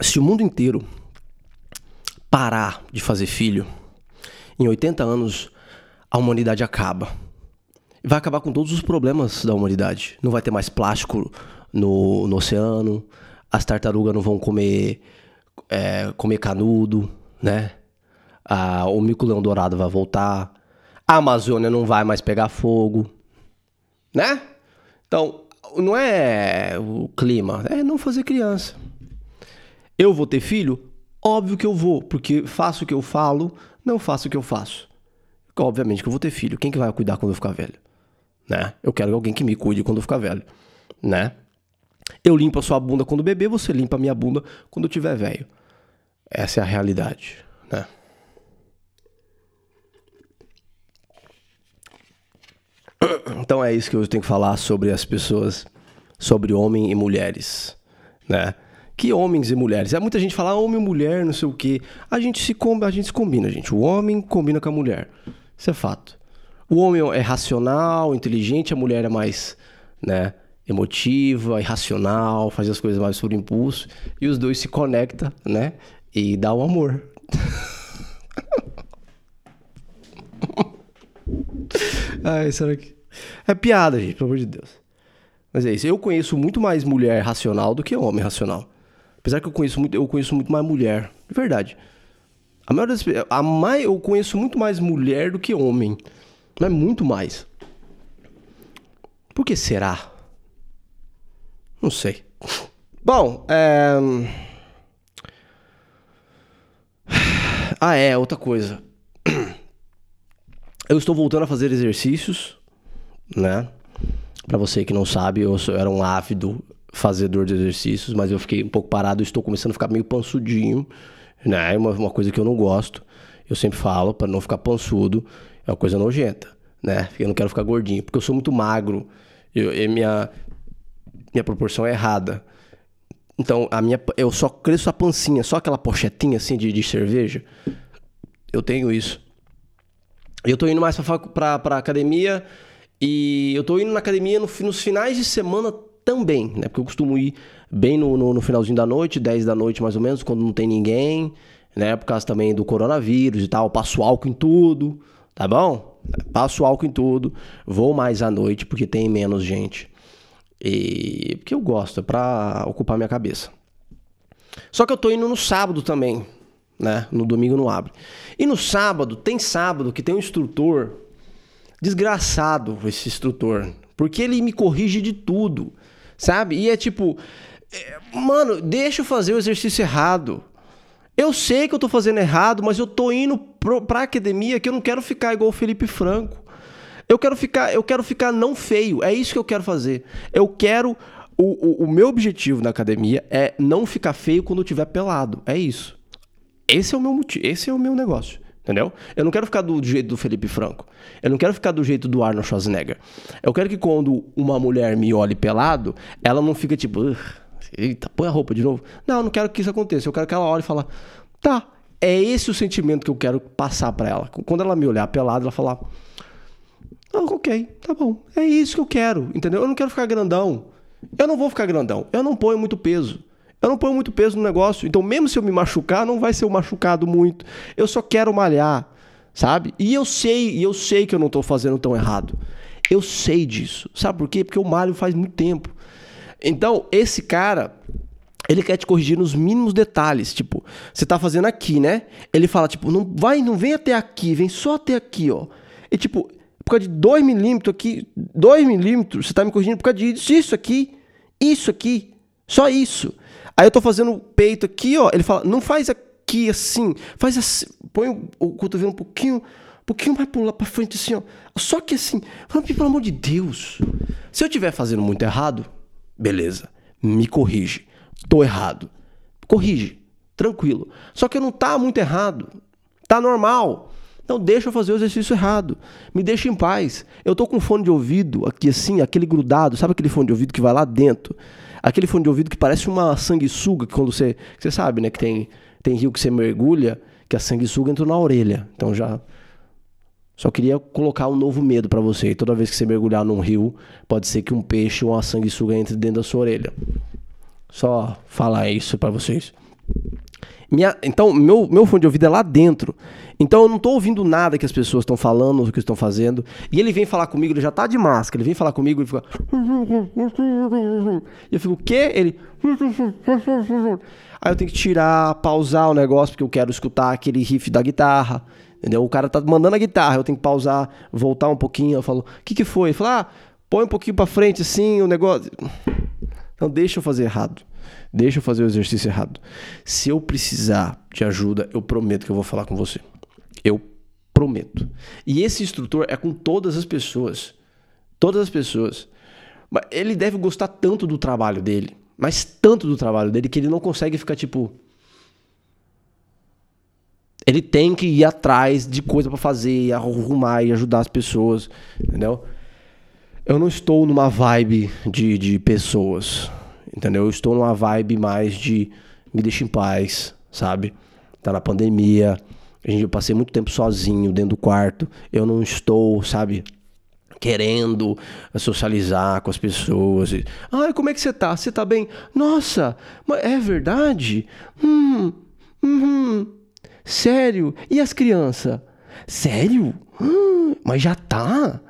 se o mundo inteiro parar de fazer filho, em 80 anos a humanidade acaba. Vai acabar com todos os problemas da humanidade. Não vai ter mais plástico no, no oceano, as tartarugas não vão comer, é, comer canudo, né? Ah, o mico-leão dourado vai voltar. A Amazônia não vai mais pegar fogo, né? Então, não é o clima, é não fazer criança. Eu vou ter filho? Óbvio que eu vou, porque faço o que eu falo, não faço o que eu faço. Obviamente que eu vou ter filho. Quem que vai cuidar quando eu ficar velho? Né? Eu quero alguém que me cuide quando eu ficar velho, né? Eu limpo a sua bunda quando bebê, você limpa a minha bunda quando eu tiver velho. Essa é a realidade, né? Então é isso que eu tenho que falar sobre as pessoas, sobre homem e mulheres, né? que homens e mulheres. É muita gente fala homem e mulher, não sei o quê. A gente se a gente se combina, gente. O homem combina com a mulher. Isso é fato. O homem é racional, inteligente, a mulher é mais, né, emotiva, irracional, faz as coisas mais por impulso, e os dois se conectam, né, e dá o amor. Ai, será que é piada, gente, pelo amor de Deus. Mas é isso. Eu conheço muito mais mulher racional do que homem racional. Apesar que eu conheço muito, eu conheço muito mais mulher, de verdade. A maioria das a mais, eu conheço muito mais mulher do que homem. Mas muito mais. Por que será? Não sei. Bom, é... Ah, é, outra coisa. Eu estou voltando a fazer exercícios, né? Para você que não sabe, eu, era um ávido fazedor de exercícios, mas eu fiquei um pouco parado, estou começando a ficar meio pansudinho, né? Uma, uma coisa que eu não gosto. Eu sempre falo para não ficar pansudo, é uma coisa nojenta, né? Eu não quero ficar gordinho, porque eu sou muito magro. Eu, minha proporção é errada. Então, a minha eu só cresço a pancinha, só aquela pochetinha assim de, de cerveja. Eu tenho isso. Eu tô indo mais pra, pra, pra academia e eu tô indo na academia no, nos finais de semana também, né? Porque eu costumo ir bem no, no, no, finalzinho da noite, 10 da noite mais ou menos, quando não tem ninguém, né? Por causa também do coronavírus e tal. Passo álcool em tudo, tá bom? Passo álcool em tudo. Vou mais à noite porque tem menos gente. E porque eu gosto, é pra ocupar minha cabeça. Só que eu tô indo no sábado também, né? No domingo não abre. E no sábado, tem sábado que tem um instrutor desgraçado, esse instrutor, porque ele me corrige de tudo. Sabe? E é tipo, é, mano, deixa eu fazer o exercício errado. Eu sei que eu tô fazendo errado, mas eu tô indo pro, pra academia que eu não quero ficar igual o Felipe Franco. Eu quero ficar, eu quero ficar não feio. É isso que eu quero fazer. Eu quero o, o, o meu objetivo na academia é não ficar feio quando eu estiver pelado. É isso. Esse é o meu motivo, esse é o meu negócio. Entendeu? Eu não quero ficar do jeito do Felipe Franco. Eu não quero ficar do jeito do Arnold Schwarzenegger. Eu quero que quando uma mulher me olhe pelado, ela não fica tipo, eita, põe a roupa de novo. Não, eu não quero que isso aconteça. Eu quero que ela olhe e fale, tá, é esse o sentimento que eu quero passar para ela. Quando ela me olhar pelado, ela falar, ah, ok, tá bom. É isso que eu quero, entendeu? Eu não quero ficar grandão. Eu não vou ficar grandão. Eu não ponho muito peso. Eu não ponho muito peso no negócio. Então, mesmo se eu me machucar, não vai ser um machucado muito. Eu só quero malhar, sabe? E eu sei, e eu sei que eu não estou fazendo tão errado. Eu sei disso. Sabe por quê? Porque eu malho faz muito tempo. Então, esse cara, ele quer te corrigir nos mínimos detalhes. Tipo, você tá fazendo aqui, né? Ele fala, tipo, não vai, não vem até aqui, vem só até aqui, ó. E tipo, por causa de 2 milímetros aqui, 2 milímetros, você tá me corrigindo por causa disso, isso aqui, isso aqui, só isso. Aí eu tô fazendo o peito aqui, ó. Ele fala, não faz aqui assim, faz assim. Põe o, o cotovelo um pouquinho, um pouquinho mais pra frente, assim, ó. Só que assim, pelo amor de Deus. Se eu estiver fazendo muito errado, beleza. Me corrige. Tô errado. Corrige. Tranquilo. Só que não tá muito errado. Tá normal. Então deixa eu fazer o exercício errado. Me deixa em paz. Eu tô com fone de ouvido aqui assim, aquele grudado, sabe aquele fone de ouvido que vai lá dentro? Aquele fone de ouvido que parece uma sanguessuga, que quando você. Você sabe, né? Que tem, tem rio que você mergulha, que a sanguessuga entrou na orelha. Então já. Só queria colocar um novo medo para você. Toda vez que você mergulhar num rio, pode ser que um peixe ou uma sanguessuga entre dentro da sua orelha. Só falar isso para vocês. Minha, então, meu, meu fone de ouvido é lá dentro. Então eu não tô ouvindo nada que as pessoas estão falando, o que estão fazendo. E ele vem falar comigo, ele já tá de máscara, ele vem falar comigo e fica. E eu fico, o quê? Ele. Aí eu tenho que tirar, pausar o negócio, porque eu quero escutar aquele riff da guitarra. Entendeu? O cara tá mandando a guitarra, eu tenho que pausar, voltar um pouquinho. Eu falo, o que que foi? Ele fala, ah, põe um pouquinho pra frente assim, o negócio. Então deixa eu fazer errado. Deixa eu fazer o exercício errado. Se eu precisar de ajuda, eu prometo que eu vou falar com você. Eu prometo. E esse instrutor é com todas as pessoas. Todas as pessoas. Ele deve gostar tanto do trabalho dele, mas tanto do trabalho dele que ele não consegue ficar tipo. Ele tem que ir atrás de coisa para fazer, arrumar e ajudar as pessoas, entendeu? Eu não estou numa vibe de, de pessoas, entendeu? Eu estou numa vibe mais de me deixa em paz, sabe? Tá na pandemia, eu passei muito tempo sozinho dentro do quarto, eu não estou, sabe? Querendo socializar com as pessoas. Ah, como é que você tá? Você tá bem? Nossa, é verdade? Hum, hum, sério? E as crianças? Sério? Hum, mas já tá?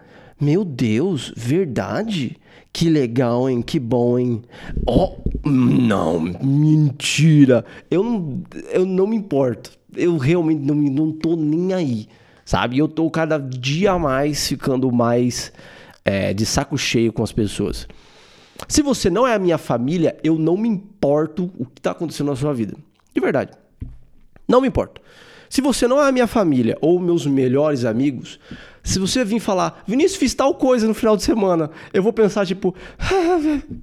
Meu Deus, verdade? Que legal, hein? Que bom, hein? Oh, não, mentira. Eu eu não me importo. Eu realmente não, não tô nem aí, sabe? Eu tô cada dia mais ficando mais é, de saco cheio com as pessoas. Se você não é a minha família, eu não me importo o que tá acontecendo na sua vida. De verdade. Não me importo. Se você não é a minha família ou meus melhores amigos, se você vir falar, Vinícius, fiz tal coisa no final de semana, eu vou pensar tipo.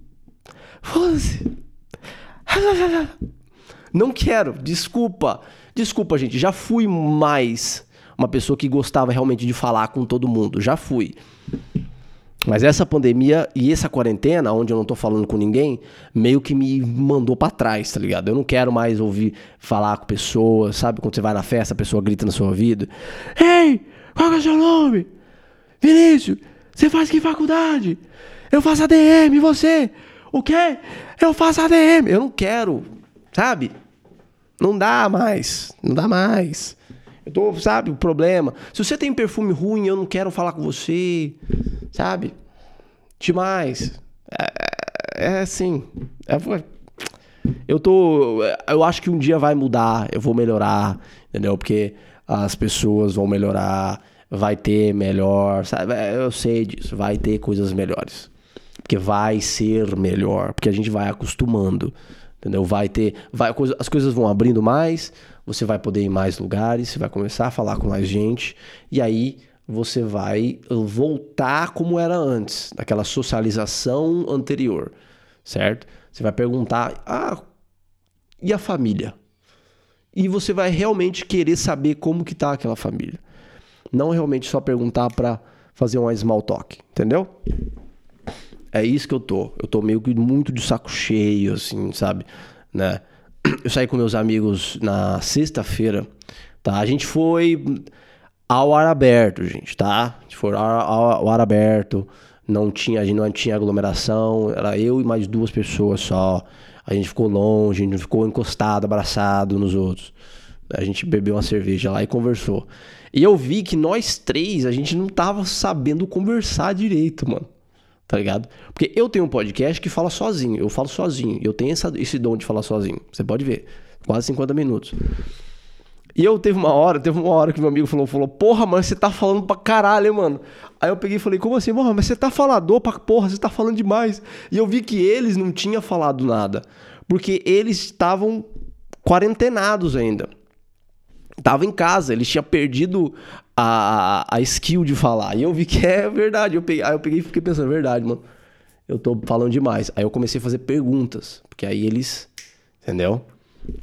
Não quero, desculpa. Desculpa, gente, já fui mais uma pessoa que gostava realmente de falar com todo mundo, já fui. Mas essa pandemia e essa quarentena, onde eu não tô falando com ninguém, meio que me mandou para trás, tá ligado? Eu não quero mais ouvir falar com pessoas, sabe? Quando você vai na festa, a pessoa grita na sua vida: Ei, qual é o seu nome? Vinícius, você faz que faculdade? Eu faço ADM, e você? O quê? Eu faço ADM. Eu não quero, sabe? Não dá mais, não dá mais. Eu tô, sabe, o problema. Se você tem perfume ruim, eu não quero falar com você, sabe? Demais. É, é, é assim. É, eu tô. Eu acho que um dia vai mudar, eu vou melhorar, entendeu? Porque as pessoas vão melhorar, vai ter melhor, sabe? É, eu sei disso, vai ter coisas melhores. Porque vai ser melhor, porque a gente vai acostumando, entendeu? Vai ter, vai, as coisas vão abrindo mais, você vai poder ir em mais lugares, você vai começar a falar com mais gente, e aí você vai voltar como era antes, daquela socialização anterior, certo? Você vai perguntar: ah, e a família? E você vai realmente querer saber como que tá aquela família. Não realmente só perguntar para fazer uma small talk, entendeu? É isso que eu tô. Eu tô meio que muito de saco cheio, assim, sabe? Né? Eu saí com meus amigos na sexta-feira, tá? A gente foi ao ar aberto, gente, tá? A gente foi ao, ao, ao ar aberto, não tinha, a gente não tinha aglomeração, era eu e mais duas pessoas só. A gente ficou longe, a gente ficou encostado, abraçado nos outros. A gente bebeu uma cerveja lá e conversou. E eu vi que nós três, a gente não tava sabendo conversar direito, mano tá ligado? Porque eu tenho um podcast que fala sozinho, eu falo sozinho, eu tenho essa, esse dom de falar sozinho, você pode ver, quase 50 minutos. E eu teve uma hora, teve uma hora que meu amigo falou, falou, porra, mas você tá falando pra caralho, hein, mano. Aí eu peguei e falei, como assim, porra, mas você tá falador pra porra, você tá falando demais. E eu vi que eles não tinham falado nada, porque eles estavam quarentenados ainda. Tava em casa, eles tinham perdido a, a skill de falar. E eu vi que é verdade. Eu peguei, aí eu peguei e fiquei pensando, é verdade, mano. Eu tô falando demais. Aí eu comecei a fazer perguntas, porque aí eles, entendeu?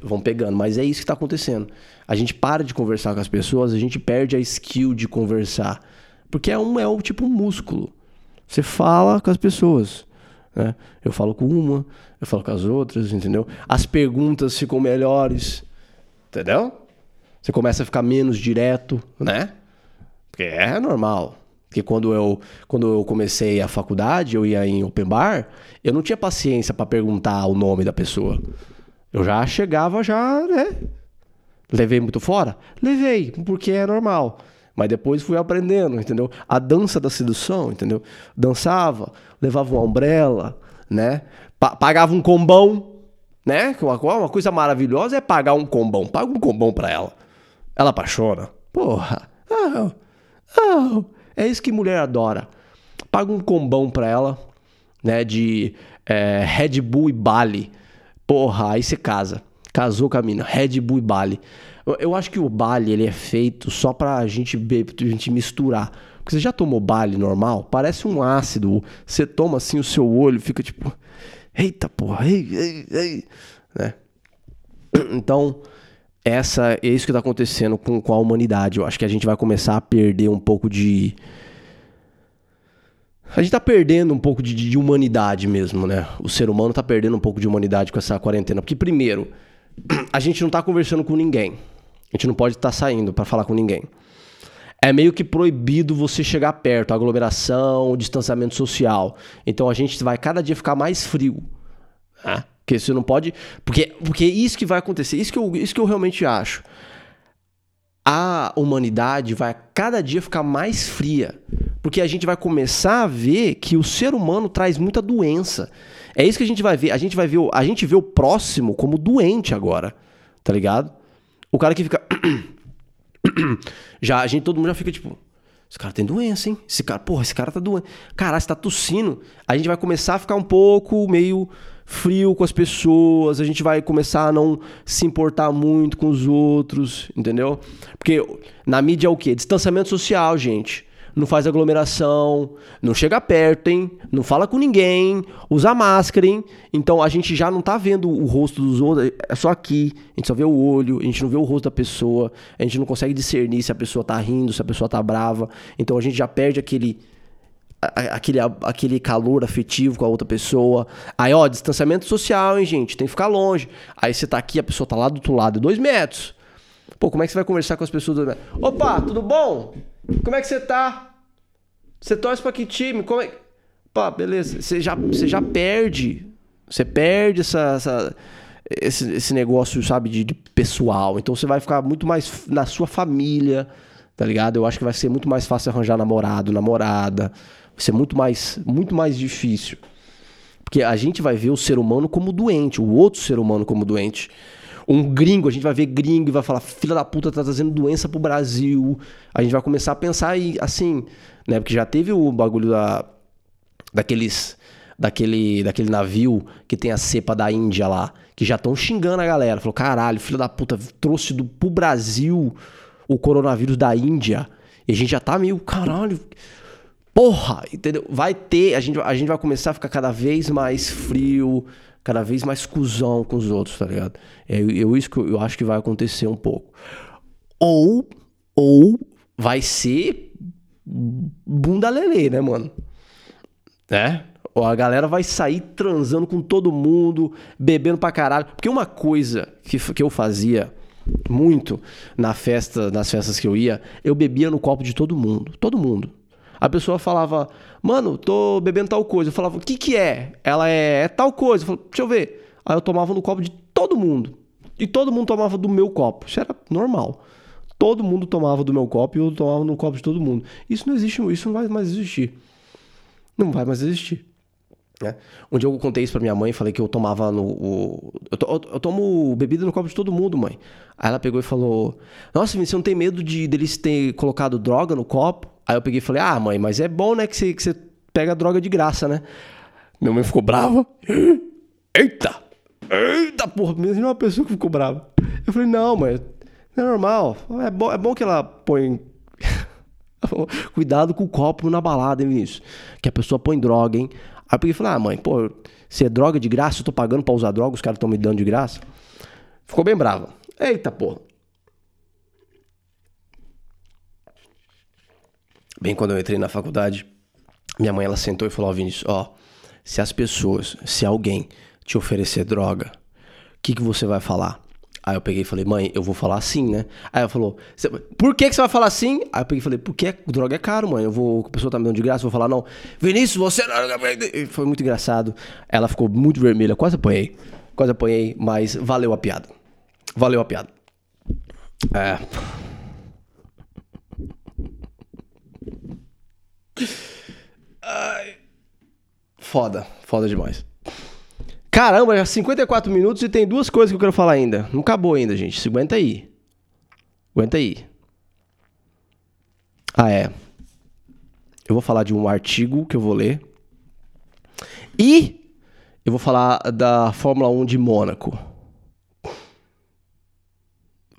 Vão pegando. Mas é isso que tá acontecendo. A gente para de conversar com as pessoas, a gente perde a skill de conversar. Porque é um, é tipo um músculo. Você fala com as pessoas. Né? Eu falo com uma, eu falo com as outras, entendeu? As perguntas ficam melhores. Entendeu? Você começa a ficar menos direto, né? Porque é normal. Porque quando eu, quando eu comecei a faculdade, eu ia em open bar, eu não tinha paciência para perguntar o nome da pessoa. Eu já chegava já, né? Levei muito fora? Levei, porque é normal. Mas depois fui aprendendo, entendeu? A dança da sedução, entendeu? Dançava, levava uma umbrella, né? Pa pagava um combão, né? Uma, uma coisa maravilhosa é pagar um combão. Paga um combão pra ela. Ela apaixona. Porra. Ah, Oh, é isso que mulher adora. Paga um combão pra ela, né? De é, Red Bull e Bali. Porra, aí você casa. Casou com a mina. Red Bull e Bali. Eu, eu acho que o Bali ele é feito só pra gente, beber, pra gente misturar. Porque você já tomou Bali normal? Parece um ácido. Você toma assim, o seu olho fica tipo. Eita porra, ei, ei, ei. Né? Então, essa é isso que está acontecendo com, com a humanidade. Eu acho que a gente vai começar a perder um pouco de A gente tá perdendo um pouco de, de, humanidade mesmo, né? O ser humano tá perdendo um pouco de humanidade com essa quarentena. Porque, primeiro, a gente não tá conversando com ninguém. A gente não pode estar tá saindo para falar com ninguém. É meio que proibido você chegar perto, aglomeração, distanciamento social. Então a gente vai cada dia ficar mais frio. Né? Porque você não pode. Porque, porque isso que vai acontecer, isso que, eu, isso que eu realmente acho a humanidade vai cada dia ficar mais fria. Porque a gente vai começar a ver que o ser humano traz muita doença. É isso que a gente vai ver. A gente vai ver, a gente vê o próximo como doente agora. Tá ligado? O cara que fica já a gente todo mundo já fica tipo, esse cara tem doença, hein? Esse cara, porra, esse cara tá doente. Caralho, você tá tossindo. A gente vai começar a ficar um pouco meio frio com as pessoas, a gente vai começar a não se importar muito com os outros, entendeu? Porque na mídia é o quê? Distanciamento social, gente. Não faz aglomeração, não chega perto, hein? Não fala com ninguém, usa máscara, hein? Então a gente já não tá vendo o rosto dos outros, é só aqui. A gente só vê o olho, a gente não vê o rosto da pessoa, a gente não consegue discernir se a pessoa tá rindo, se a pessoa tá brava. Então a gente já perde aquele aquele, aquele calor afetivo com a outra pessoa. Aí, ó, distanciamento social, hein, gente? Tem que ficar longe. Aí você tá aqui, a pessoa tá lá do outro lado, dois metros. Pô, como é que você vai conversar com as pessoas do? Opa, tudo bom? Como é que você tá? Você torce pra que time? Como é... Pá, beleza. Você já, você já perde. Você perde essa, essa esse, esse negócio, sabe, de, de pessoal. Então você vai ficar muito mais na sua família, tá ligado? Eu acho que vai ser muito mais fácil arranjar namorado, namorada. Vai ser muito mais, muito mais difícil. Porque a gente vai ver o ser humano como doente, o outro ser humano como doente. Um gringo, a gente vai ver gringo e vai falar, filha da puta, tá trazendo doença pro Brasil. A gente vai começar a pensar aí, assim, né? Porque já teve o bagulho da, daqueles, daquele, daquele navio que tem a cepa da Índia lá, que já estão xingando a galera. Falou, caralho, filha da puta, trouxe do, pro Brasil o coronavírus da Índia. E a gente já tá meio, caralho, Porra, entendeu? Vai ter, a gente, a gente vai começar a ficar cada vez mais frio, cada vez mais cuzão com os outros, tá ligado? É eu, isso que eu, eu acho que vai acontecer um pouco. Ou, ou vai ser bunda lelê, né, mano? Né? Ou a galera vai sair transando com todo mundo, bebendo pra caralho. Porque uma coisa que, que eu fazia muito na festa, nas festas que eu ia, eu bebia no copo de todo mundo. Todo mundo. A pessoa falava, mano, tô bebendo tal coisa. Eu falava, o que que é? Ela é, é tal coisa. Eu falava, deixa eu ver. Aí eu tomava no copo de todo mundo. E todo mundo tomava do meu copo. Isso era normal. Todo mundo tomava do meu copo e eu tomava no copo de todo mundo. Isso não existe, isso não vai mais existir. Não vai mais existir. Né? Um dia eu contei isso pra minha mãe falei que eu tomava no. O, eu, to, eu, tomo bebida no copo de todo mundo, mãe. Aí ela pegou e falou: Nossa, você não tem medo de deles ter colocado droga no copo? Aí eu peguei e falei, ah, mãe, mas é bom, né, que você, que você pega droga de graça, né? Minha mãe ficou brava. Eita! Eita, porra, mesmo uma pessoa que ficou brava. Eu falei, não, mãe, não é normal. É bom, é bom que ela põe. Cuidado com o copo na balada, hein, Vinícius? Que a pessoa põe droga, hein? Aí eu peguei e falei, ah, mãe, pô, se é droga de graça, eu tô pagando pra usar droga, os caras estão me dando de graça. Ficou bem brava. Eita, porra. Bem quando eu entrei na faculdade, minha mãe ela sentou e falou: Ó, Vinícius, ó, se as pessoas, se alguém te oferecer droga, o que, que você vai falar? Aí eu peguei e falei, mãe, eu vou falar assim, né? Aí ela falou, por que, que você vai falar assim? Aí eu peguei e falei, porque droga é caro, mãe. Eu vou, a pessoa tá me dando de graça, eu vou falar, não. Vinícius, você. Foi muito engraçado. Ela ficou muito vermelha, quase apanhei. Quase apanhei, mas valeu a piada. Valeu a piada. É. Ai. Foda, foda demais. Caramba, já 54 minutos e tem duas coisas que eu quero falar ainda. Não acabou ainda, gente. Se aguenta aí. Aguenta aí. Ah, é. Eu vou falar de um artigo que eu vou ler. E eu vou falar da Fórmula 1 de Mônaco.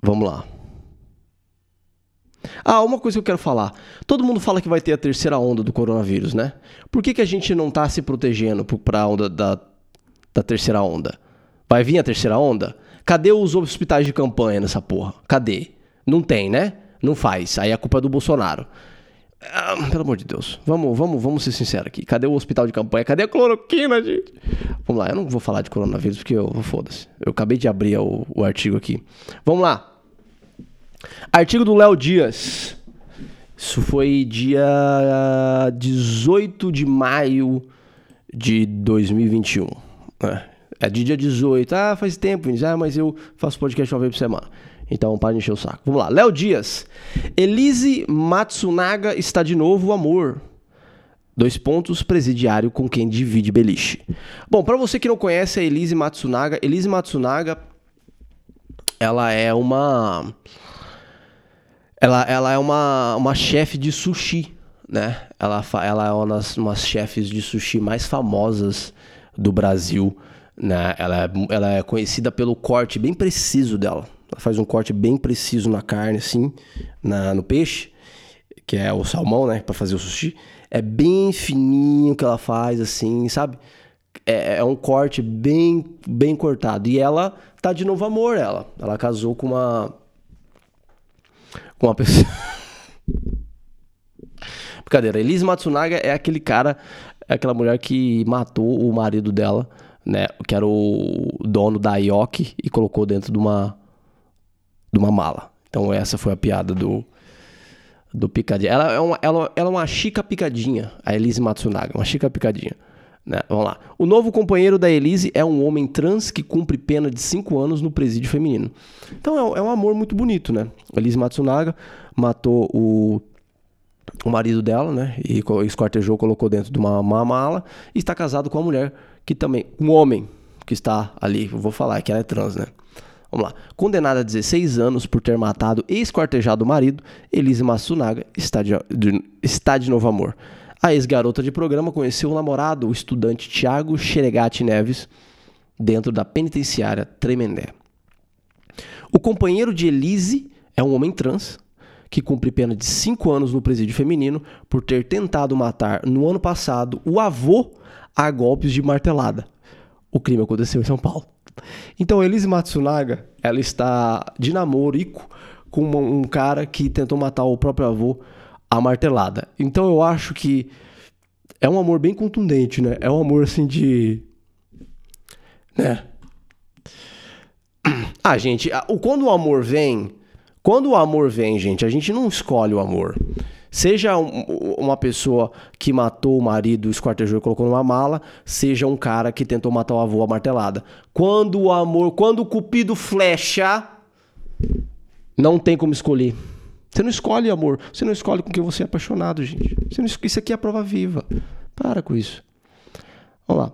Vamos lá. Ah, uma coisa que eu quero falar. Todo mundo fala que vai ter a terceira onda do coronavírus, né? Por que, que a gente não tá se protegendo para a onda da, da terceira onda? Vai vir a terceira onda? Cadê os hospitais de campanha nessa porra? Cadê? Não tem, né? Não faz. Aí a culpa é do Bolsonaro. Ah, pelo amor de Deus. Vamos, vamos, vamos ser sinceros aqui. Cadê o hospital de campanha? Cadê a cloroquina, gente? Vamos lá, eu não vou falar de coronavírus porque eu foda-se. Eu acabei de abrir o, o artigo aqui. Vamos lá. Artigo do Léo Dias. Isso foi dia 18 de maio de 2021. É, é de dia 18. Ah, faz tempo, ah, mas eu faço podcast uma vez por semana. Então, para de encher o saco. Vamos lá. Léo Dias. Elise Matsunaga está de novo amor. Dois pontos, presidiário com quem divide beliche. Bom, para você que não conhece a Elise Matsunaga, Elise Matsunaga, ela é uma... Ela, ela é uma, uma chefe de sushi, né? Ela, ela é uma das chefes de sushi mais famosas do Brasil, né? Ela, é, ela é conhecida pelo corte bem preciso dela. Ela faz um corte bem preciso na carne, assim, na, no peixe, que é o salmão, né? Pra fazer o sushi. É bem fininho que ela faz, assim, sabe? É, é um corte bem, bem cortado. E ela tá de novo amor, ela. Ela casou com uma. Com uma pessoa. Brincadeira. Elise Matsunaga é aquele cara, aquela mulher que matou o marido dela, né? Que era o dono da Ioki e colocou dentro de uma de uma mala. Então essa foi a piada do, do picadinha. Ela é uma, ela, ela é uma chica picadinha, a Elise Matsunaga, uma chica picadinha. Né? Vamos lá. O novo companheiro da Elise é um homem trans que cumpre pena de 5 anos no presídio feminino. Então é, é, um amor muito bonito, né? Elise Matsunaga matou o, o marido dela, né? E esquartejou, colocou dentro de uma, uma mala e está casado com uma mulher que também, um homem que está ali, eu vou falar que ela é trans, né? Vamos lá. Condenada a 16 anos por ter matado e esquartejado o marido, Elise Matsunaga está de, de, está de novo amor. A ex-garota de programa conheceu o namorado, o estudante Tiago Xeregati Neves, dentro da penitenciária Tremendé. O companheiro de Elise é um homem trans que cumpre pena de 5 anos no presídio feminino por ter tentado matar no ano passado o avô a golpes de martelada. O crime aconteceu em São Paulo. Então, Elise Matsunaga, ela está de namorico com um cara que tentou matar o próprio avô a martelada. Então, eu acho que é um amor bem contundente, né? É um amor assim de. Né? Ah, gente, quando o amor vem. Quando o amor vem, gente, a gente não escolhe o amor. Seja um, uma pessoa que matou o marido, esquartejou e colocou numa mala, seja um cara que tentou matar o avô a martelada. Quando o amor, quando o cupido flecha, não tem como escolher. Você não escolhe amor, você não escolhe com quem você é apaixonado, gente. Não, isso aqui é a prova viva. Para com isso. Vamos lá.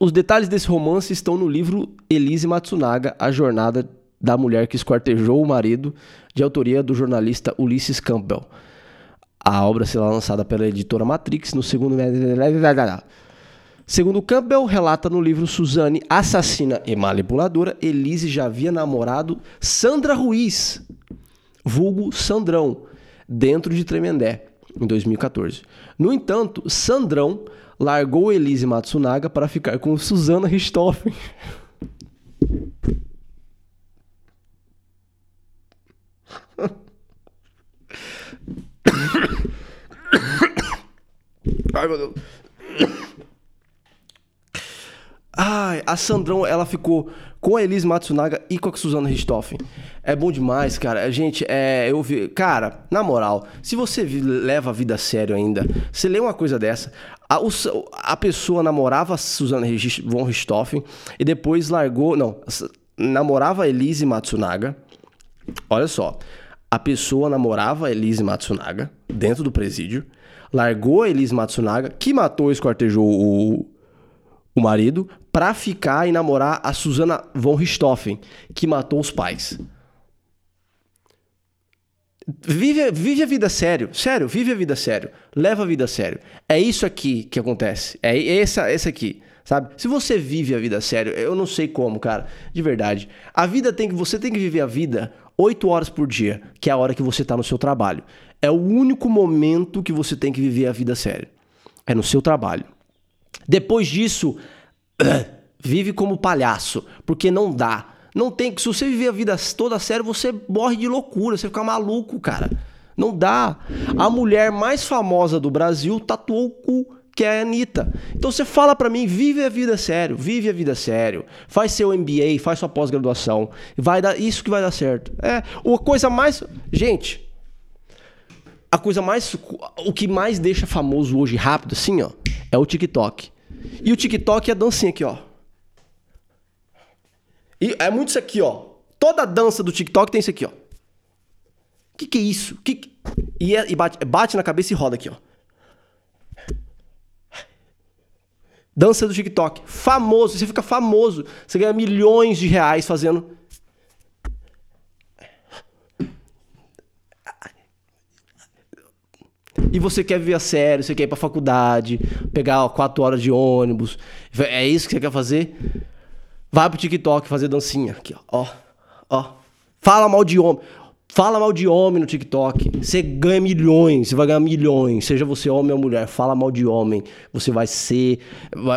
Os detalhes desse romance estão no livro Elise Matsunaga, A Jornada da Mulher que Esquartejou o Marido, de autoria do jornalista Ulisses Campbell. A obra será lançada pela editora Matrix no segundo. Segundo Campbell, relata no livro Suzane, assassina e manipuladora, Elise já havia namorado Sandra Ruiz, vulgo Sandrão, dentro de Tremendé, em 2014. No entanto, Sandrão largou Elise Matsunaga para ficar com Susana Richthofen. Ai, meu Deus. Ai, a Sandrão, ela ficou com a Elise Matsunaga e com a Suzana Richthofen. É bom demais, cara. Gente, é, eu vi. Cara, na moral, se você leva a vida a sério ainda, você lê uma coisa dessa. A, a pessoa namorava a Suzana von Richthofen e depois largou. Não, namorava a Elise Matsunaga. Olha só. A pessoa namorava Elise Matsunaga dentro do presídio, largou a Elise Matsunaga, que matou e esquartejou o, o marido, pra ficar e namorar a Susana von Richthofen, que matou os pais. Vive, vive a vida sério. Sério, vive a vida sério. Leva a vida sério. É isso aqui que acontece. É essa, esse aqui. Sabe? Se você vive a vida sério, eu não sei como, cara. De verdade. A vida tem que. Você tem que viver a vida 8 horas por dia, que é a hora que você está no seu trabalho. É o único momento que você tem que viver a vida séria. É no seu trabalho. Depois disso, vive como palhaço, porque não dá. Não tem que. Se você viver a vida toda séria, você morre de loucura, você fica maluco, cara. Não dá. A mulher mais famosa do Brasil tatuou o cu, que é a Anitta. Então você fala para mim, vive a vida sério, vive a vida sério. Faz seu MBA, faz sua pós-graduação. Vai dar isso que vai dar certo. É, a coisa mais, gente, a coisa mais o que mais deixa famoso hoje rápido assim, ó, é o TikTok. E o TikTok é a dancinha aqui, ó. E é muito isso aqui, ó. Toda dança do TikTok tem isso aqui, ó. Que que é isso? Que E, é, e bate, bate na cabeça e roda aqui, ó. Dança do TikTok. Famoso. Você fica famoso. Você ganha milhões de reais fazendo. E você quer viver a sério, você quer ir pra faculdade, pegar ó, quatro horas de ônibus. É isso que você quer fazer? Vai pro TikTok fazer dancinha. Aqui, ó. Ó. ó. Fala mal de homem. Fala mal de homem no TikTok. Você ganha milhões, você vai ganhar milhões. Seja você homem ou mulher, fala mal de homem. Você vai ser.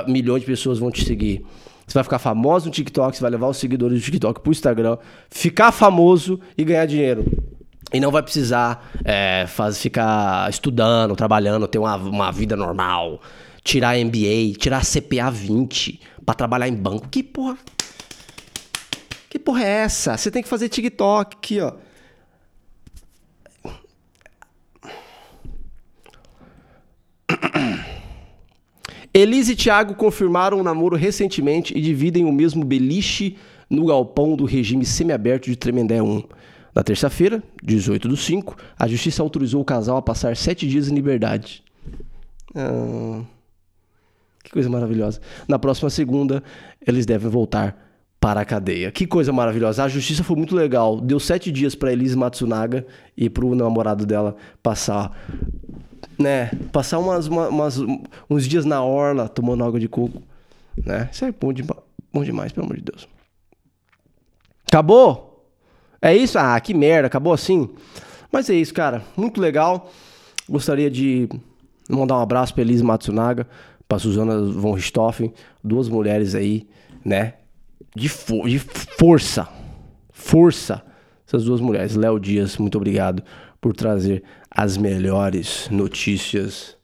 Milhões de pessoas vão te seguir. Você vai ficar famoso no TikTok, você vai levar os seguidores do TikTok pro Instagram, ficar famoso e ganhar dinheiro. E não vai precisar é, faz, ficar estudando, trabalhando, ter uma, uma vida normal, tirar MBA, tirar CPA 20 para trabalhar em banco. Que porra. Que porra é essa? Você tem que fazer TikTok aqui, ó. Elise e Thiago confirmaram um namoro recentemente e dividem o mesmo beliche no galpão do regime semiaberto de Tremendé 1. Na terça-feira, 18 do 5, a justiça autorizou o casal a passar sete dias em liberdade. Ah, que coisa maravilhosa. Na próxima segunda, eles devem voltar para a cadeia. Que coisa maravilhosa. A justiça foi muito legal. Deu sete dias para Elise Matsunaga e para o namorado dela passar né? Passar umas, umas, uns dias na orla tomando água de coco, né? Isso é bom, de, bom demais, pelo amor de Deus. Acabou? É isso? Ah, que merda, acabou assim? Mas é isso, cara. Muito legal. Gostaria de mandar um abraço pra Elise Matsunaga, pra Suzana von Richthofen, duas mulheres aí, né? De, fo de força. Força. Essas duas mulheres. Léo Dias, muito obrigado por trazer as melhores notícias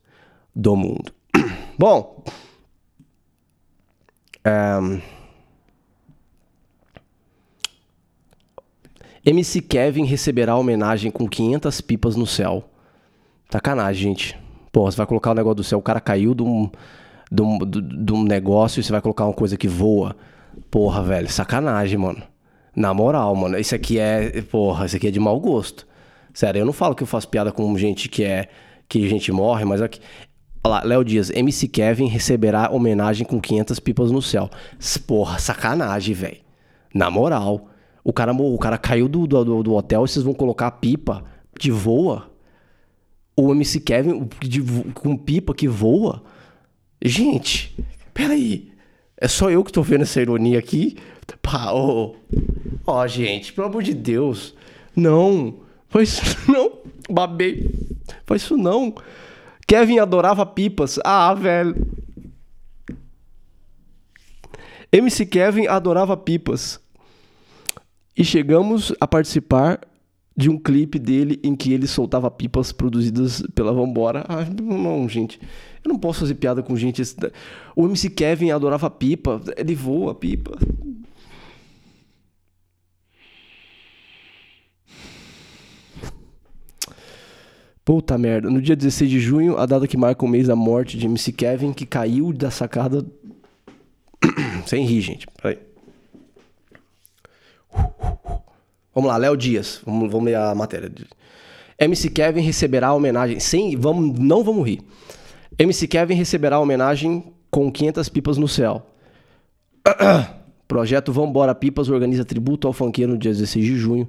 do mundo. Bom, um, MC Kevin receberá homenagem com 500 pipas no céu. Sacanagem, gente. Pô, você vai colocar o negócio do céu, o cara caiu de um, de um, de um negócio e você vai colocar uma coisa que voa. Porra, velho, sacanagem, mano. Na moral, mano. Isso aqui é. Porra, isso aqui é de mau gosto. Sério, eu não falo que eu faço piada com gente que é. que gente morre, mas aqui. Olha lá, Léo Dias, MC Kevin receberá homenagem com 500 pipas no céu. Porra, sacanagem, velho. Na moral. O cara, o cara caiu do, do, do hotel e vocês vão colocar a pipa de voa? O MC Kevin de, com pipa que voa? Gente, peraí. É só eu que tô vendo essa ironia aqui? Pá, ó. Oh, oh, gente, pelo amor de Deus. Não. Faz isso não. Babei. Faz isso não. Kevin adorava pipas. Ah, velho. MC Kevin adorava pipas. E chegamos a participar de um clipe dele em que ele soltava pipas produzidas pela Vambora. Ah, não, gente. Eu não posso fazer piada com gente. O MC Kevin adorava pipa. Ele voa pipa. Puta merda. No dia 16 de junho, a data que marca o mês da morte de MC Kevin, que caiu da sacada. Sem rir, gente. Peraí. Vamos lá, Léo Dias. Vamos, vamos ler a matéria. MC Kevin receberá homenagem. Sem, vamos, não vamos rir. MC Kevin receberá homenagem com 500 pipas no céu. Projeto Vambora Pipas organiza tributo ao funkeiro no dia 16 de junho,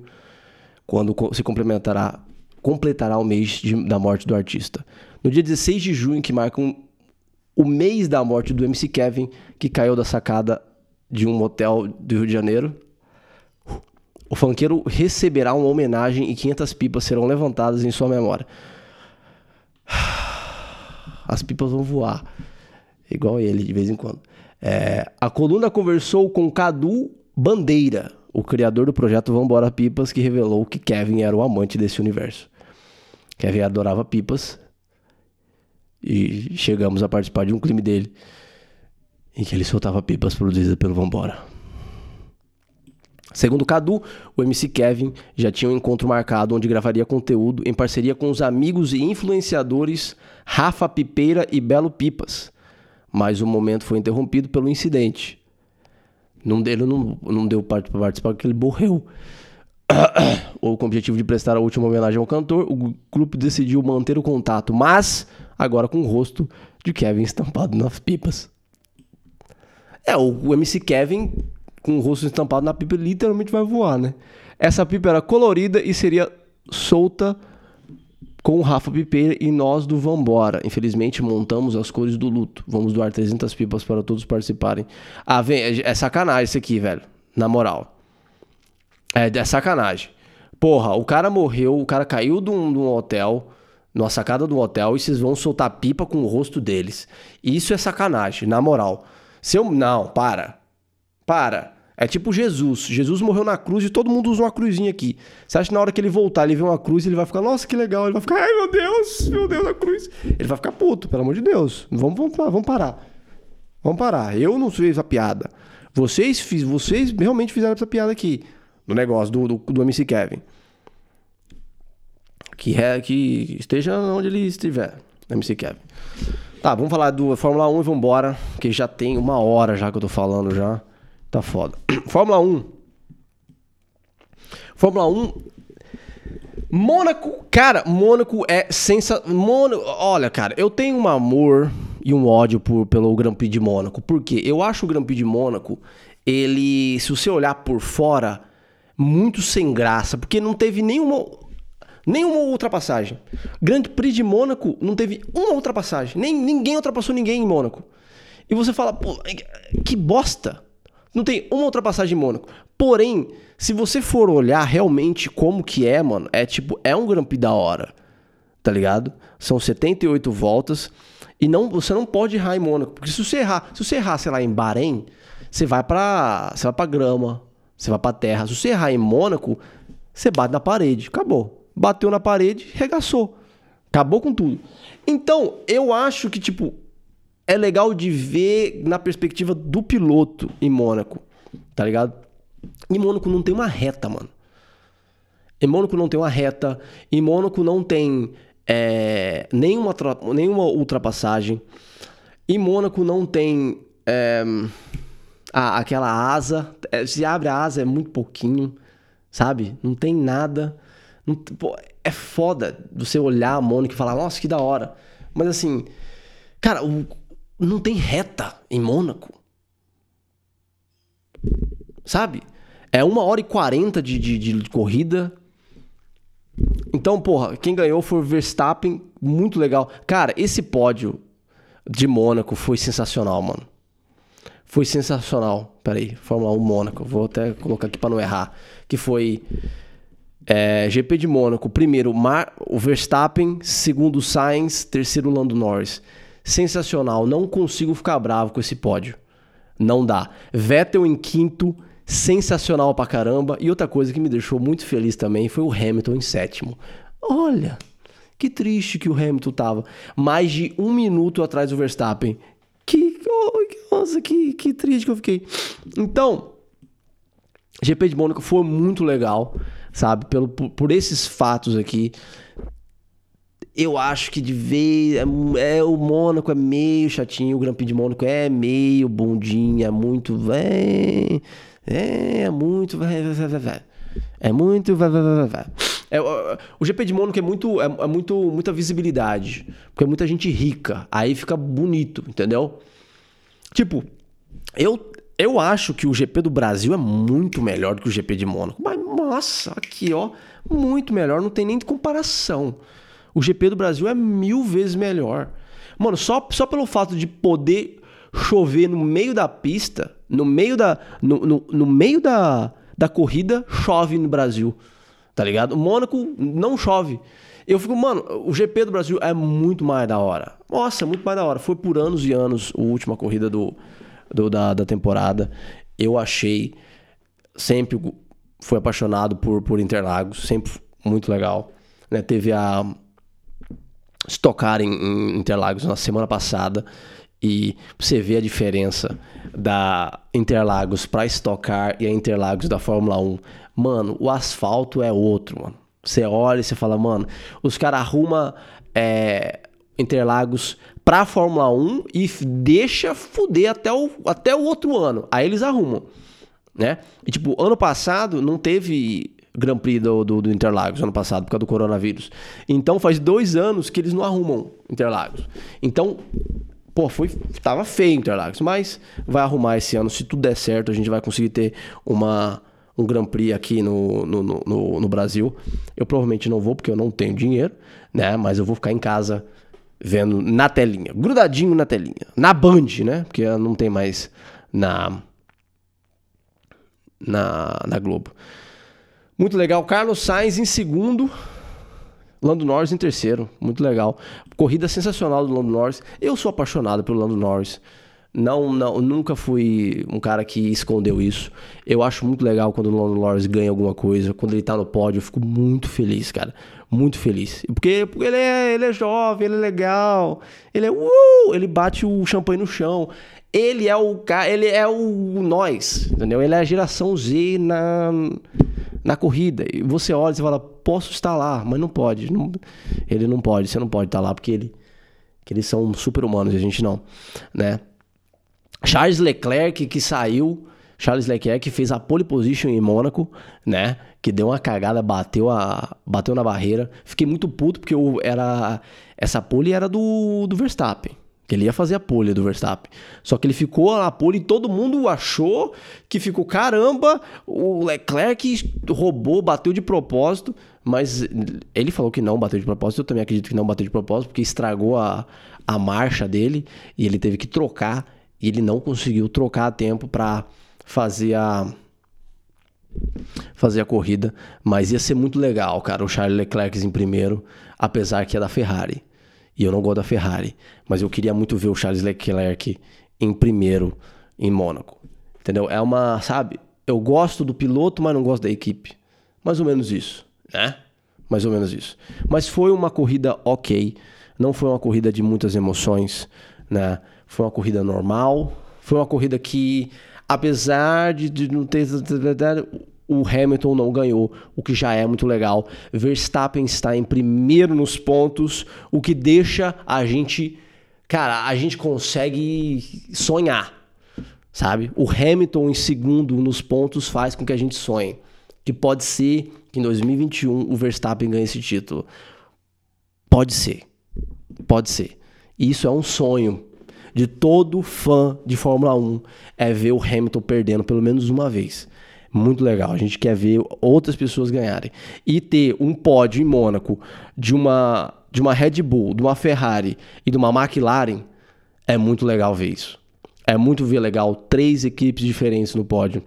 quando se complementará completará o mês de, da morte do artista. No dia 16 de junho, que marca um, o mês da morte do MC Kevin, que caiu da sacada de um motel do Rio de Janeiro, o funkeiro receberá uma homenagem e 500 pipas serão levantadas em sua memória. As pipas vão voar, igual ele de vez em quando. É, a coluna conversou com Cadu Bandeira, o criador do projeto Vambora Pipas, que revelou que Kevin era o amante desse universo. Kevin adorava pipas. E chegamos a participar de um clipe dele em que ele soltava pipas produzidas pelo Vambora. Segundo Cadu, o MC Kevin já tinha um encontro marcado onde gravaria conteúdo em parceria com os amigos e influenciadores Rafa Pipeira e Belo Pipas. Mas o momento foi interrompido pelo incidente. Não, ele não, não deu parte para participar porque ele morreu. Ou com o objetivo de prestar a última homenagem ao cantor, o grupo decidiu manter o contato, mas agora com o rosto de Kevin estampado nas pipas. É, o MC Kevin com o rosto estampado na pipa literalmente vai voar, né? Essa pipa era colorida e seria solta com o Rafa Pipeira e nós do Vambora. Infelizmente, montamos as cores do luto. Vamos doar 300 pipas para todos participarem. Ah, vem, é, é sacanagem isso aqui, velho. Na moral. É, é sacanagem. Porra, o cara morreu, o cara caiu de um, de um hotel, numa sacada do hotel, e vocês vão soltar pipa com o rosto deles. Isso é sacanagem, na moral. Se eu. Não, para. Para. É tipo Jesus. Jesus morreu na cruz e todo mundo usa uma cruzinha aqui. Você acha que na hora que ele voltar, ele vê uma cruz, ele vai ficar, nossa, que legal. Ele vai ficar, ai meu Deus, meu Deus, a cruz. Ele vai ficar puto, pelo amor de Deus. Vamos, vamos, vamos parar. Vamos parar. Eu não fiz essa piada. Vocês, vocês realmente fizeram essa piada aqui. No negócio do, do, do MC Kevin. Que, é, que esteja onde ele estiver. MC Kevin. Tá, vamos falar do Fórmula 1 e vambora. Que já tem uma hora já que eu tô falando já. Tá foda. Fórmula 1. Fórmula 1. Mônaco, cara, Mônaco é sensacional. Mônaco, olha, cara, eu tenho um amor e um ódio por, pelo Grand Prix de Mônaco. Porque eu acho o Grand Prix de Mônaco, ele, se você olhar por fora, muito sem graça. Porque não teve nenhuma nenhuma ultrapassagem. Grande Prix de Mônaco não teve uma ultrapassagem. Nem, ninguém ultrapassou ninguém em Mônaco. E você fala, pô, que bosta. Não tem uma ultrapassagem em Mônaco. Porém, se você for olhar realmente como que é, mano, é tipo, é um Grand Prix da hora. Tá ligado? São 78 voltas e não, você não pode errar em Mônaco, porque se você errar, se você errar, sei lá, em Bahrein, você vai para, você vai para grama, você vai para terra. Se você errar em Mônaco, você bate na parede, acabou. Bateu na parede, regaçou. Acabou com tudo. Então, eu acho que tipo é legal de ver na perspectiva do piloto em Mônaco, tá ligado? Em Mônaco não tem uma reta, mano. Em Mônaco não tem uma reta. Em Mônaco não tem é, nenhuma, nenhuma ultrapassagem. Em Mônaco não tem é, a, aquela asa. É, se abre a asa é muito pouquinho, sabe? Não tem nada. Não, pô, é foda você olhar a Mônaco e falar, nossa, que da hora. Mas assim, cara, o, não tem reta em Mônaco. Sabe? É uma hora e quarenta de, de, de, corrida. Então, porra, quem ganhou foi o Verstappen, muito legal. Cara, esse pódio de Mônaco foi sensacional, mano. Foi sensacional. Peraí, Fórmula 1 Mônaco. Vou até colocar aqui para não errar. Que foi é, GP de Mônaco. Primeiro, Mar o Verstappen. Segundo, Sainz. Terceiro, Lando Norris sensacional. Não consigo ficar bravo com esse pódio. Não dá. Vettel em quinto, sensacional pra caramba. E outra coisa que me deixou muito feliz também foi o Hamilton em sétimo. Olha, que triste que o Hamilton tava. Mais de um minuto atrás do Verstappen. Oh, nossa, que, que triste que eu fiquei. Então, GP de Mônaco foi muito legal, sabe? Pelo, por, por esses fatos aqui eu acho que de vez. É, é, o Mônaco é meio chatinho, o Grand Prix de Mônaco é meio bundinha, é muito. É, é muito. É muito. É, o GP de Mônaco é muito. É, é, muito muita visibilidade. Porque é muita gente rica. Aí fica bonito, entendeu? Tipo, eu, eu acho que o GP do Brasil é muito melhor do que o GP de Mônaco. Mas, nossa, aqui, ó. Muito melhor, não tem nem comparação. O GP do Brasil é mil vezes melhor. Mano, só, só pelo fato de poder chover no meio da pista, no meio da. No, no, no meio da, da corrida, chove no Brasil. Tá ligado? O Mônaco não chove. Eu fico, mano, o GP do Brasil é muito mais da hora. Nossa, é muito mais da hora. Foi por anos e anos a última corrida do, do da, da temporada. Eu achei. Sempre fui apaixonado por, por Interlagos, sempre muito legal. Né? Teve a estocar em, Interlagos na semana passada e você vê a diferença da Interlagos para estocar e a Interlagos da Fórmula 1. Mano, o asfalto é outro, mano. Você olha e você fala, mano, os caras arrumam é, Interlagos pra Fórmula 1 e deixa fuder até o, até o outro ano. Aí eles arrumam, né? E tipo, ano passado não teve Grand Prix do, do, do, Interlagos ano passado, por causa do coronavírus. Então faz dois anos que eles não arrumam Interlagos. Então, pô, foi, tava feio Interlagos, mas vai arrumar esse ano. Se tudo der certo, a gente vai conseguir ter uma, um Grand Prix aqui no, no, no, no Brasil. Eu provavelmente não vou, porque eu não tenho dinheiro, né? Mas eu vou ficar em casa vendo na telinha, grudadinho na telinha. Na Band, né? Porque não tem mais na, na, na Globo. Muito legal. Carlos Sainz em segundo. Lando Norris em terceiro. Muito legal. Corrida sensacional do Lando Norris. Eu sou apaixonado pelo Lando Norris. Não, não, nunca fui um cara que escondeu isso. Eu acho muito legal quando o Lando Norris ganha alguma coisa. Quando ele tá no pódio, eu fico muito feliz, cara. Muito feliz. Porque, porque ele, é, ele é jovem, ele é legal. Ele é. Uh, ele bate o champanhe no chão. Ele é o cara. Ele é o nós, entendeu? Ele é a geração Z na, na corrida. E você olha e fala, posso estar lá, mas não pode. Não, ele não pode, você não pode estar lá, porque ele. Que eles são super humanos e a gente não, né? Charles Leclerc que saiu, Charles Leclerc que fez a pole position em Mônaco, né? Que deu uma cagada, bateu a bateu na barreira. Fiquei muito puto porque eu era essa pole era do do Verstappen. Que ele ia fazer a pole do Verstappen. Só que ele ficou na pole e todo mundo achou que ficou caramba, o Leclerc roubou, bateu de propósito, mas ele falou que não bateu de propósito. Eu também acredito que não bateu de propósito, porque estragou a, a marcha dele e ele teve que trocar e ele não conseguiu trocar a tempo para fazer a fazer a corrida, mas ia ser muito legal, cara, o Charles Leclerc em primeiro, apesar que é da Ferrari. E eu não gosto da Ferrari, mas eu queria muito ver o Charles Leclerc em primeiro em Mônaco. Entendeu? É uma, sabe? Eu gosto do piloto, mas não gosto da equipe. Mais ou menos isso, né? Mais ou menos isso. Mas foi uma corrida ok. Não foi uma corrida de muitas emoções, né? Foi uma corrida normal. Foi uma corrida que, apesar de não ter. O Hamilton não ganhou, o que já é muito legal. Verstappen está em primeiro nos pontos, o que deixa a gente. Cara, a gente consegue sonhar, sabe? O Hamilton em segundo nos pontos faz com que a gente sonhe. Que pode ser que em 2021 o Verstappen ganhe esse título. Pode ser. Pode ser. Isso é um sonho de todo fã de Fórmula 1 é ver o Hamilton perdendo pelo menos uma vez. Muito legal. A gente quer ver outras pessoas ganharem. E ter um pódio em Mônaco de uma, de uma Red Bull, de uma Ferrari e de uma McLaren é muito legal ver isso. É muito ver legal três equipes diferentes no pódio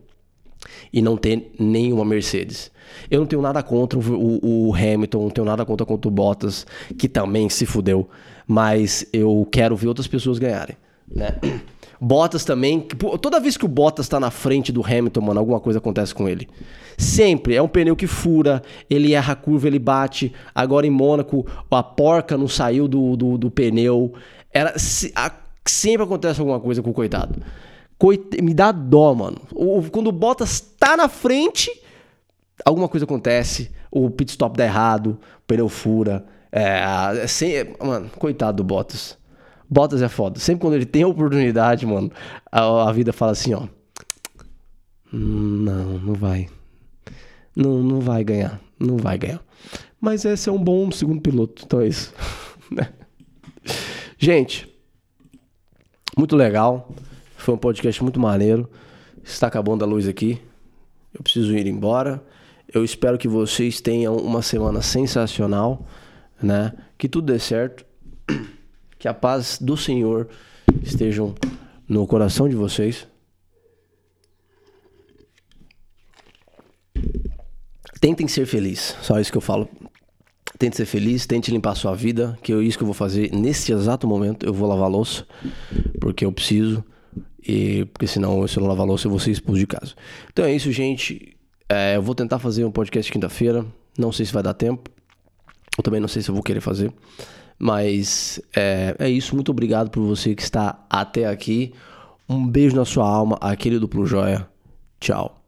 e não ter nenhuma Mercedes. Eu não tenho nada contra o, o, Hamilton, não tenho nada contra, contra o Bottas, que também se fudeu, mas eu quero ver outras pessoas ganharem, né? Bottas também, toda vez que o Bottas tá na frente do Hamilton, mano, alguma coisa acontece com ele. Sempre, é um pneu que fura, ele erra a curva, ele bate. Agora em Mônaco, a porca não saiu do, do, do pneu. Era, sempre acontece alguma coisa com o coitado. Coit... Me dá dó, mano. O, quando o Bottas tá na frente, alguma coisa acontece. O pit stop dá errado, o pneu fura. É, assim, mano, coitado do Bottas. Bottas é foda. Sempre quando ele tem a oportunidade, mano, a, a vida fala assim, ó. Não, não vai. Não, não vai ganhar. Não vai ganhar. Mas esse é um bom segundo piloto. Então é isso. Gente, muito legal. Foi um podcast muito maneiro. Está acabando a luz aqui. Eu preciso ir embora. Eu espero que vocês tenham uma semana sensacional, né? Que tudo dê certo. Que a paz do Senhor estejam no coração de vocês. Tentem ser felizes. Só isso que eu falo. Tente ser feliz, tente limpar a sua vida, que é isso que eu vou fazer nesse exato momento. Eu vou lavar louça, porque eu preciso. E, porque senão, se eu não lavar louça, eu vou ser expulso de casa. Então é isso, gente. É, eu vou tentar fazer um podcast quinta-feira. Não sei se vai dar tempo. Eu também não sei se eu vou querer fazer. Mas é, é isso. Muito obrigado por você que está até aqui. Um beijo na sua alma, aquele duplo joia. Tchau.